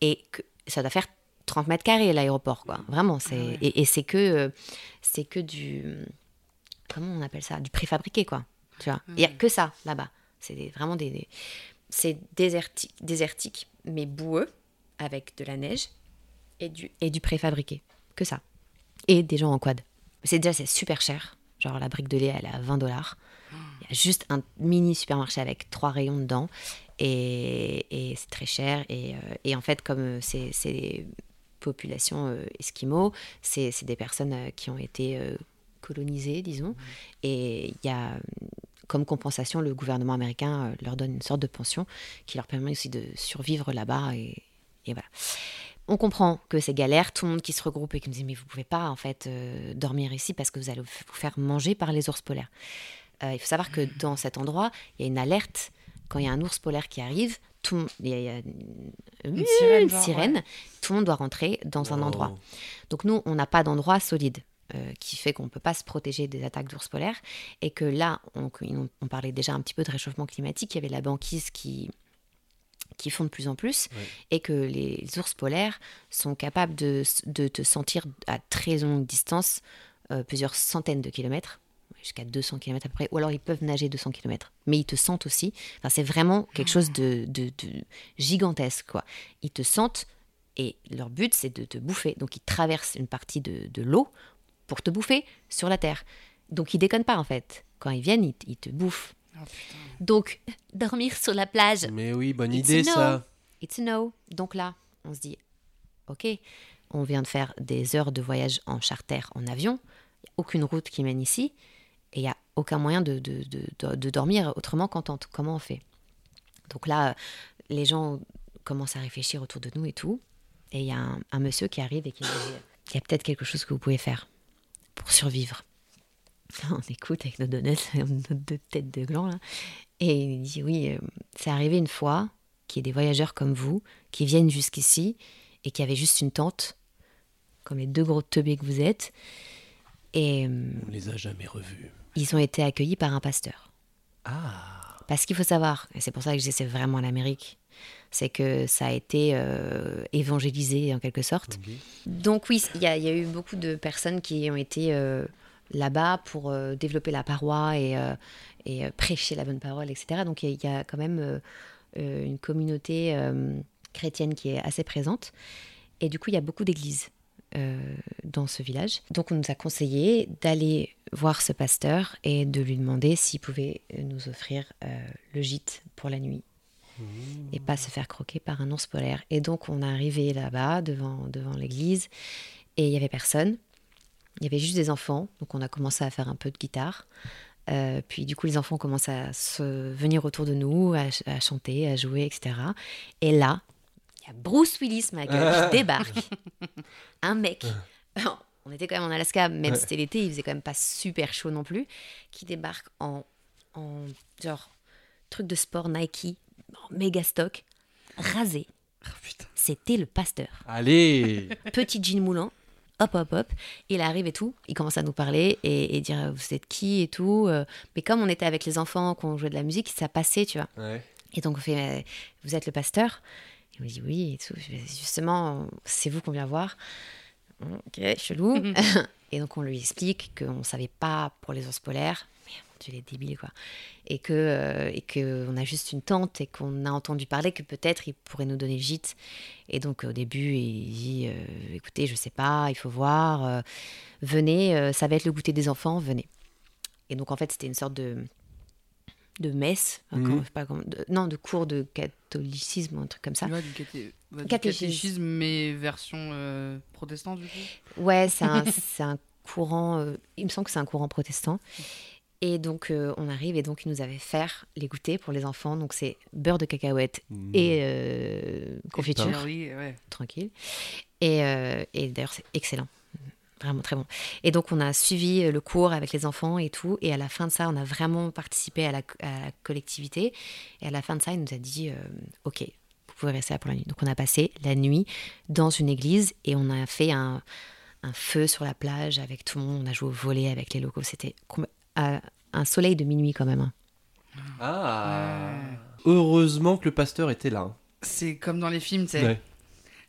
et que ça doit faire 30 mètres carrés l'aéroport, quoi. Vraiment, c'est ouais. et, et c'est que c'est que du comment on appelle ça, du préfabriqué, quoi. Tu vois, il y a que ça là-bas. C'est vraiment des, des- c'est désertique, désertique, mais boueux avec de la neige et du et du préfabriqué, que ça. Et des gens en quad. C'est déjà c'est super cher. Genre la brique de lait elle est à 20 dollars. Il y a juste un mini supermarché avec trois rayons dedans et, et c'est très cher et, euh, et en fait comme euh, c'est des populations euh, esquimaux, c'est des personnes qui ont été colonisées disons et il y a comme compensation le gouvernement américain leur donne une sorte de pension qui leur permet aussi de survivre là-bas et, et voilà. On comprend que c'est galère, tout le monde qui se regroupe et qui me dit mais vous pouvez pas en fait euh, dormir ici parce que vous allez vous faire manger par les ours polaires. Euh, il faut savoir que dans cet endroit, il y a une alerte quand il y a un ours polaire qui arrive. Tout, le monde- il y a, il y a une, Une sirène, une genre, sirène, ouais. tout le monde doit rentrer dans un endroit. Donc nous, on n'a pas d'endroit solide. euh, qui fait qu'on ne peut pas se protéger des attaques d'ours polaires et que là, on, on- on parlait déjà un petit peu de réchauffement climatique, il y avait la banquise qui, qui font de plus en plus Ouais. et que les ours polaires sont capables de, de te sentir à très longue distance, euh, plusieurs centaines de kilomètres, jusqu'à 200 km à peu près, ou alors ils peuvent nager 200 km, mais ils te sentent aussi. Enfin, c'est vraiment quelque chose de, de- de gigantesque. Quoi. Ils te sentent et leur but c'est de te bouffer. Donc ils traversent une partie de, de l'eau pour te bouffer sur la terre. Donc ils déconnent pas en fait. Quand ils viennent, ils, ils te bouffent. Oh. Donc dormir sur la plage, Mais oui, bonne It's idée no. ça. It's a no. Donc là, on se dit, ok, on vient de faire des heures de voyage en charter, en avion. Il n'y a aucune route qui mène ici. Et il n'y a aucun moyen de, de, de, de- de dormir autrement qu'en tente. Comment on fait Donc là, les gens commencent à réfléchir autour de nous et tout. Et il y a un, un monsieur qui arrive et qui dit, il y a peut-être quelque chose que vous pouvez faire pour survivre. [laughs] On écoute avec nos [laughs] nos deux têtes de gland là. Et il dit oui, euh, c'est arrivé une fois qu'il y ait des voyageurs comme vous qui viennent jusqu'ici et qui avaient juste une tente, comme les deux gros teubés que vous êtes. Et euh, On les a jamais revus. ils ont été accueillis par un pasteur. Ah. Parce qu'il faut savoir, et c'est pour ça que je dis c'est vraiment l'Amérique, c'est que ça a été euh, évangélisé en quelque sorte. Donc oui, il y, a- il y a eu beaucoup de personnes qui ont été euh, là-bas pour euh, développer la paroi et, euh, et euh, prêcher la bonne parole, etc. Donc il y, a- il y a quand même une communauté chrétienne qui est assez présente. Et du coup, il y a beaucoup d'églises euh, dans ce village. Donc on nous a conseillé d'aller voir ce pasteur et de lui demander s'il pouvait nous offrir euh, le gîte pour la nuit et pas se faire croquer par un ours polaire. Et donc on est arrivé là-bas devant, devant l'église et il y avait personne. Il y avait juste des enfants, donc on a commencé à faire un peu de guitare. Euh, puis du coup les enfants commencent à se venir autour de nous, à, ch- à chanter, à jouer, etc. Et là, il y a Bruce Willis, ma gueule, qui débarque. [laughs] un mec. Alors, [laughs] on était quand même en Alaska, même si c'était l'été, il faisait quand même pas super chaud non plus, qui débarque en, en genre truc de sport Nike, en méga stock, rasé. Oh. C'était le pasteur. Allez Petit jean moulant, hop, hop, hop. Il arrive et tout. Il commence à nous parler et, et dire Vous êtes qui et tout. euh. Mais comme on était avec les enfants, qu'on jouait de la musique, ça passait, tu vois. Ouais. Et donc on fait euh, Vous êtes le pasteur Il me dit Oui et tout. Justement, c'est vous qu'on vient voir. Ok, chelou. [laughs] et donc on lui explique qu'on ne savait pas pour les ours polaires. Tu es débile quoi. Et que euh, et que on a juste une tente et qu'on a entendu parler que peut-être il pourrait nous donner le gîte. Et donc au début il dit euh, écoutez je sais pas, il faut voir. euh, venez, euh, ça va être le goûter des enfants, venez. Et donc en fait c'était une sorte de de messe, Mhm. comment- je sais pas comment- de- non de cours de catholicisme un truc comme ça. Ouais, du, caté- ouais, du Catéchisme. catéchisme, mais version euh, protestante, du coup. Ouais, c'est un, [laughs] c'est un courant, euh, il me semble que c'est un courant protestant. Et donc, euh, on arrive et donc, ils nous avaient fait les goûters pour les enfants. Donc, c'est beurre de cacahuète Mmh. et euh, confiture, oui, ouais. tranquille. Et, euh, et d'ailleurs, c'est excellent. Vraiment très bon. Et donc, on a suivi euh, le cours avec les enfants et tout. Et à la fin de ça, on a vraiment participé à la, à la collectivité. Et à la fin de ça, il nous a dit euh, Ok, vous pouvez rester là pour la nuit. Donc, on a passé la nuit dans une église et on a fait un, un feu sur la plage avec tout le monde. On a joué au volet avec les locaux. C'était à un soleil de minuit quand même. hein. Ah. Heureusement que le pasteur était là. hein. C'est comme dans les films, tu sais. Ouais.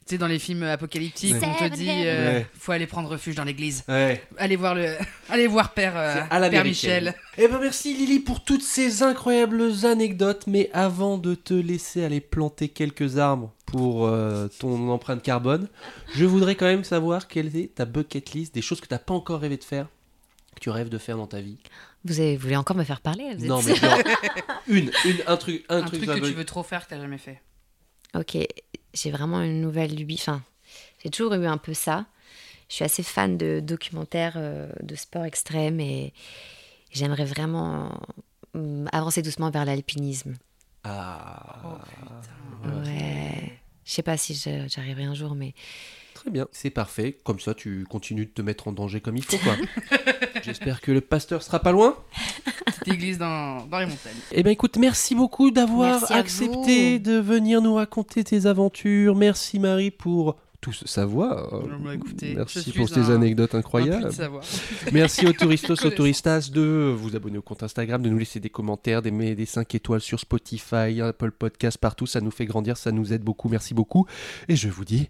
Tu sais, dans les films apocalyptiques, Ouais. on te dit euh, Ouais. faut aller prendre refuge dans l'église. Ouais. Allez voir le, [laughs] allez voir Père, euh, à la Père. Michel. Eh ben merci Lily pour toutes ces incroyables anecdotes. Mais avant de te laisser aller planter quelques arbres pour euh, ton empreinte carbone, je voudrais quand même savoir quelle est ta bucket list, des choses que tu n'as pas encore rêvé de faire, que tu rêves de faire dans ta vie. Vous, avez- vous voulez encore me faire parler vous êtes Non mais [laughs] genre, une, une, un truc, un, Un truc, truc que tu veux trop faire que t'as jamais fait. Ok, j'ai vraiment une nouvelle lubie. Enfin, j'ai toujours eu un peu ça. Je suis assez fan de documentaires euh, de sport extrême et j'aimerais vraiment hum, avancer doucement vers l'alpinisme. Ah. Ouais. Je sais pas si j'arriverai un jour, mais Très bien, c'est parfait. Comme ça, tu continues de te mettre en danger comme il faut, quoi. [laughs] J'espère que le pasteur sera pas loin. Petite église dans, dans les montagnes. Eh ben écoute, merci beaucoup d'avoir accepté vous. de venir nous raconter tes aventures. Merci Marie pour tout ce savoir. Bah, écoutez, Merci pour ces un- anecdotes incroyables. [laughs] Merci aux touristos, aux touristas de vous abonner au compte Instagram, de nous laisser des commentaires, des, des 5 étoiles sur Spotify, Apple Podcast, partout. Ça nous fait grandir, ça nous aide beaucoup. Merci beaucoup. Et je vous dis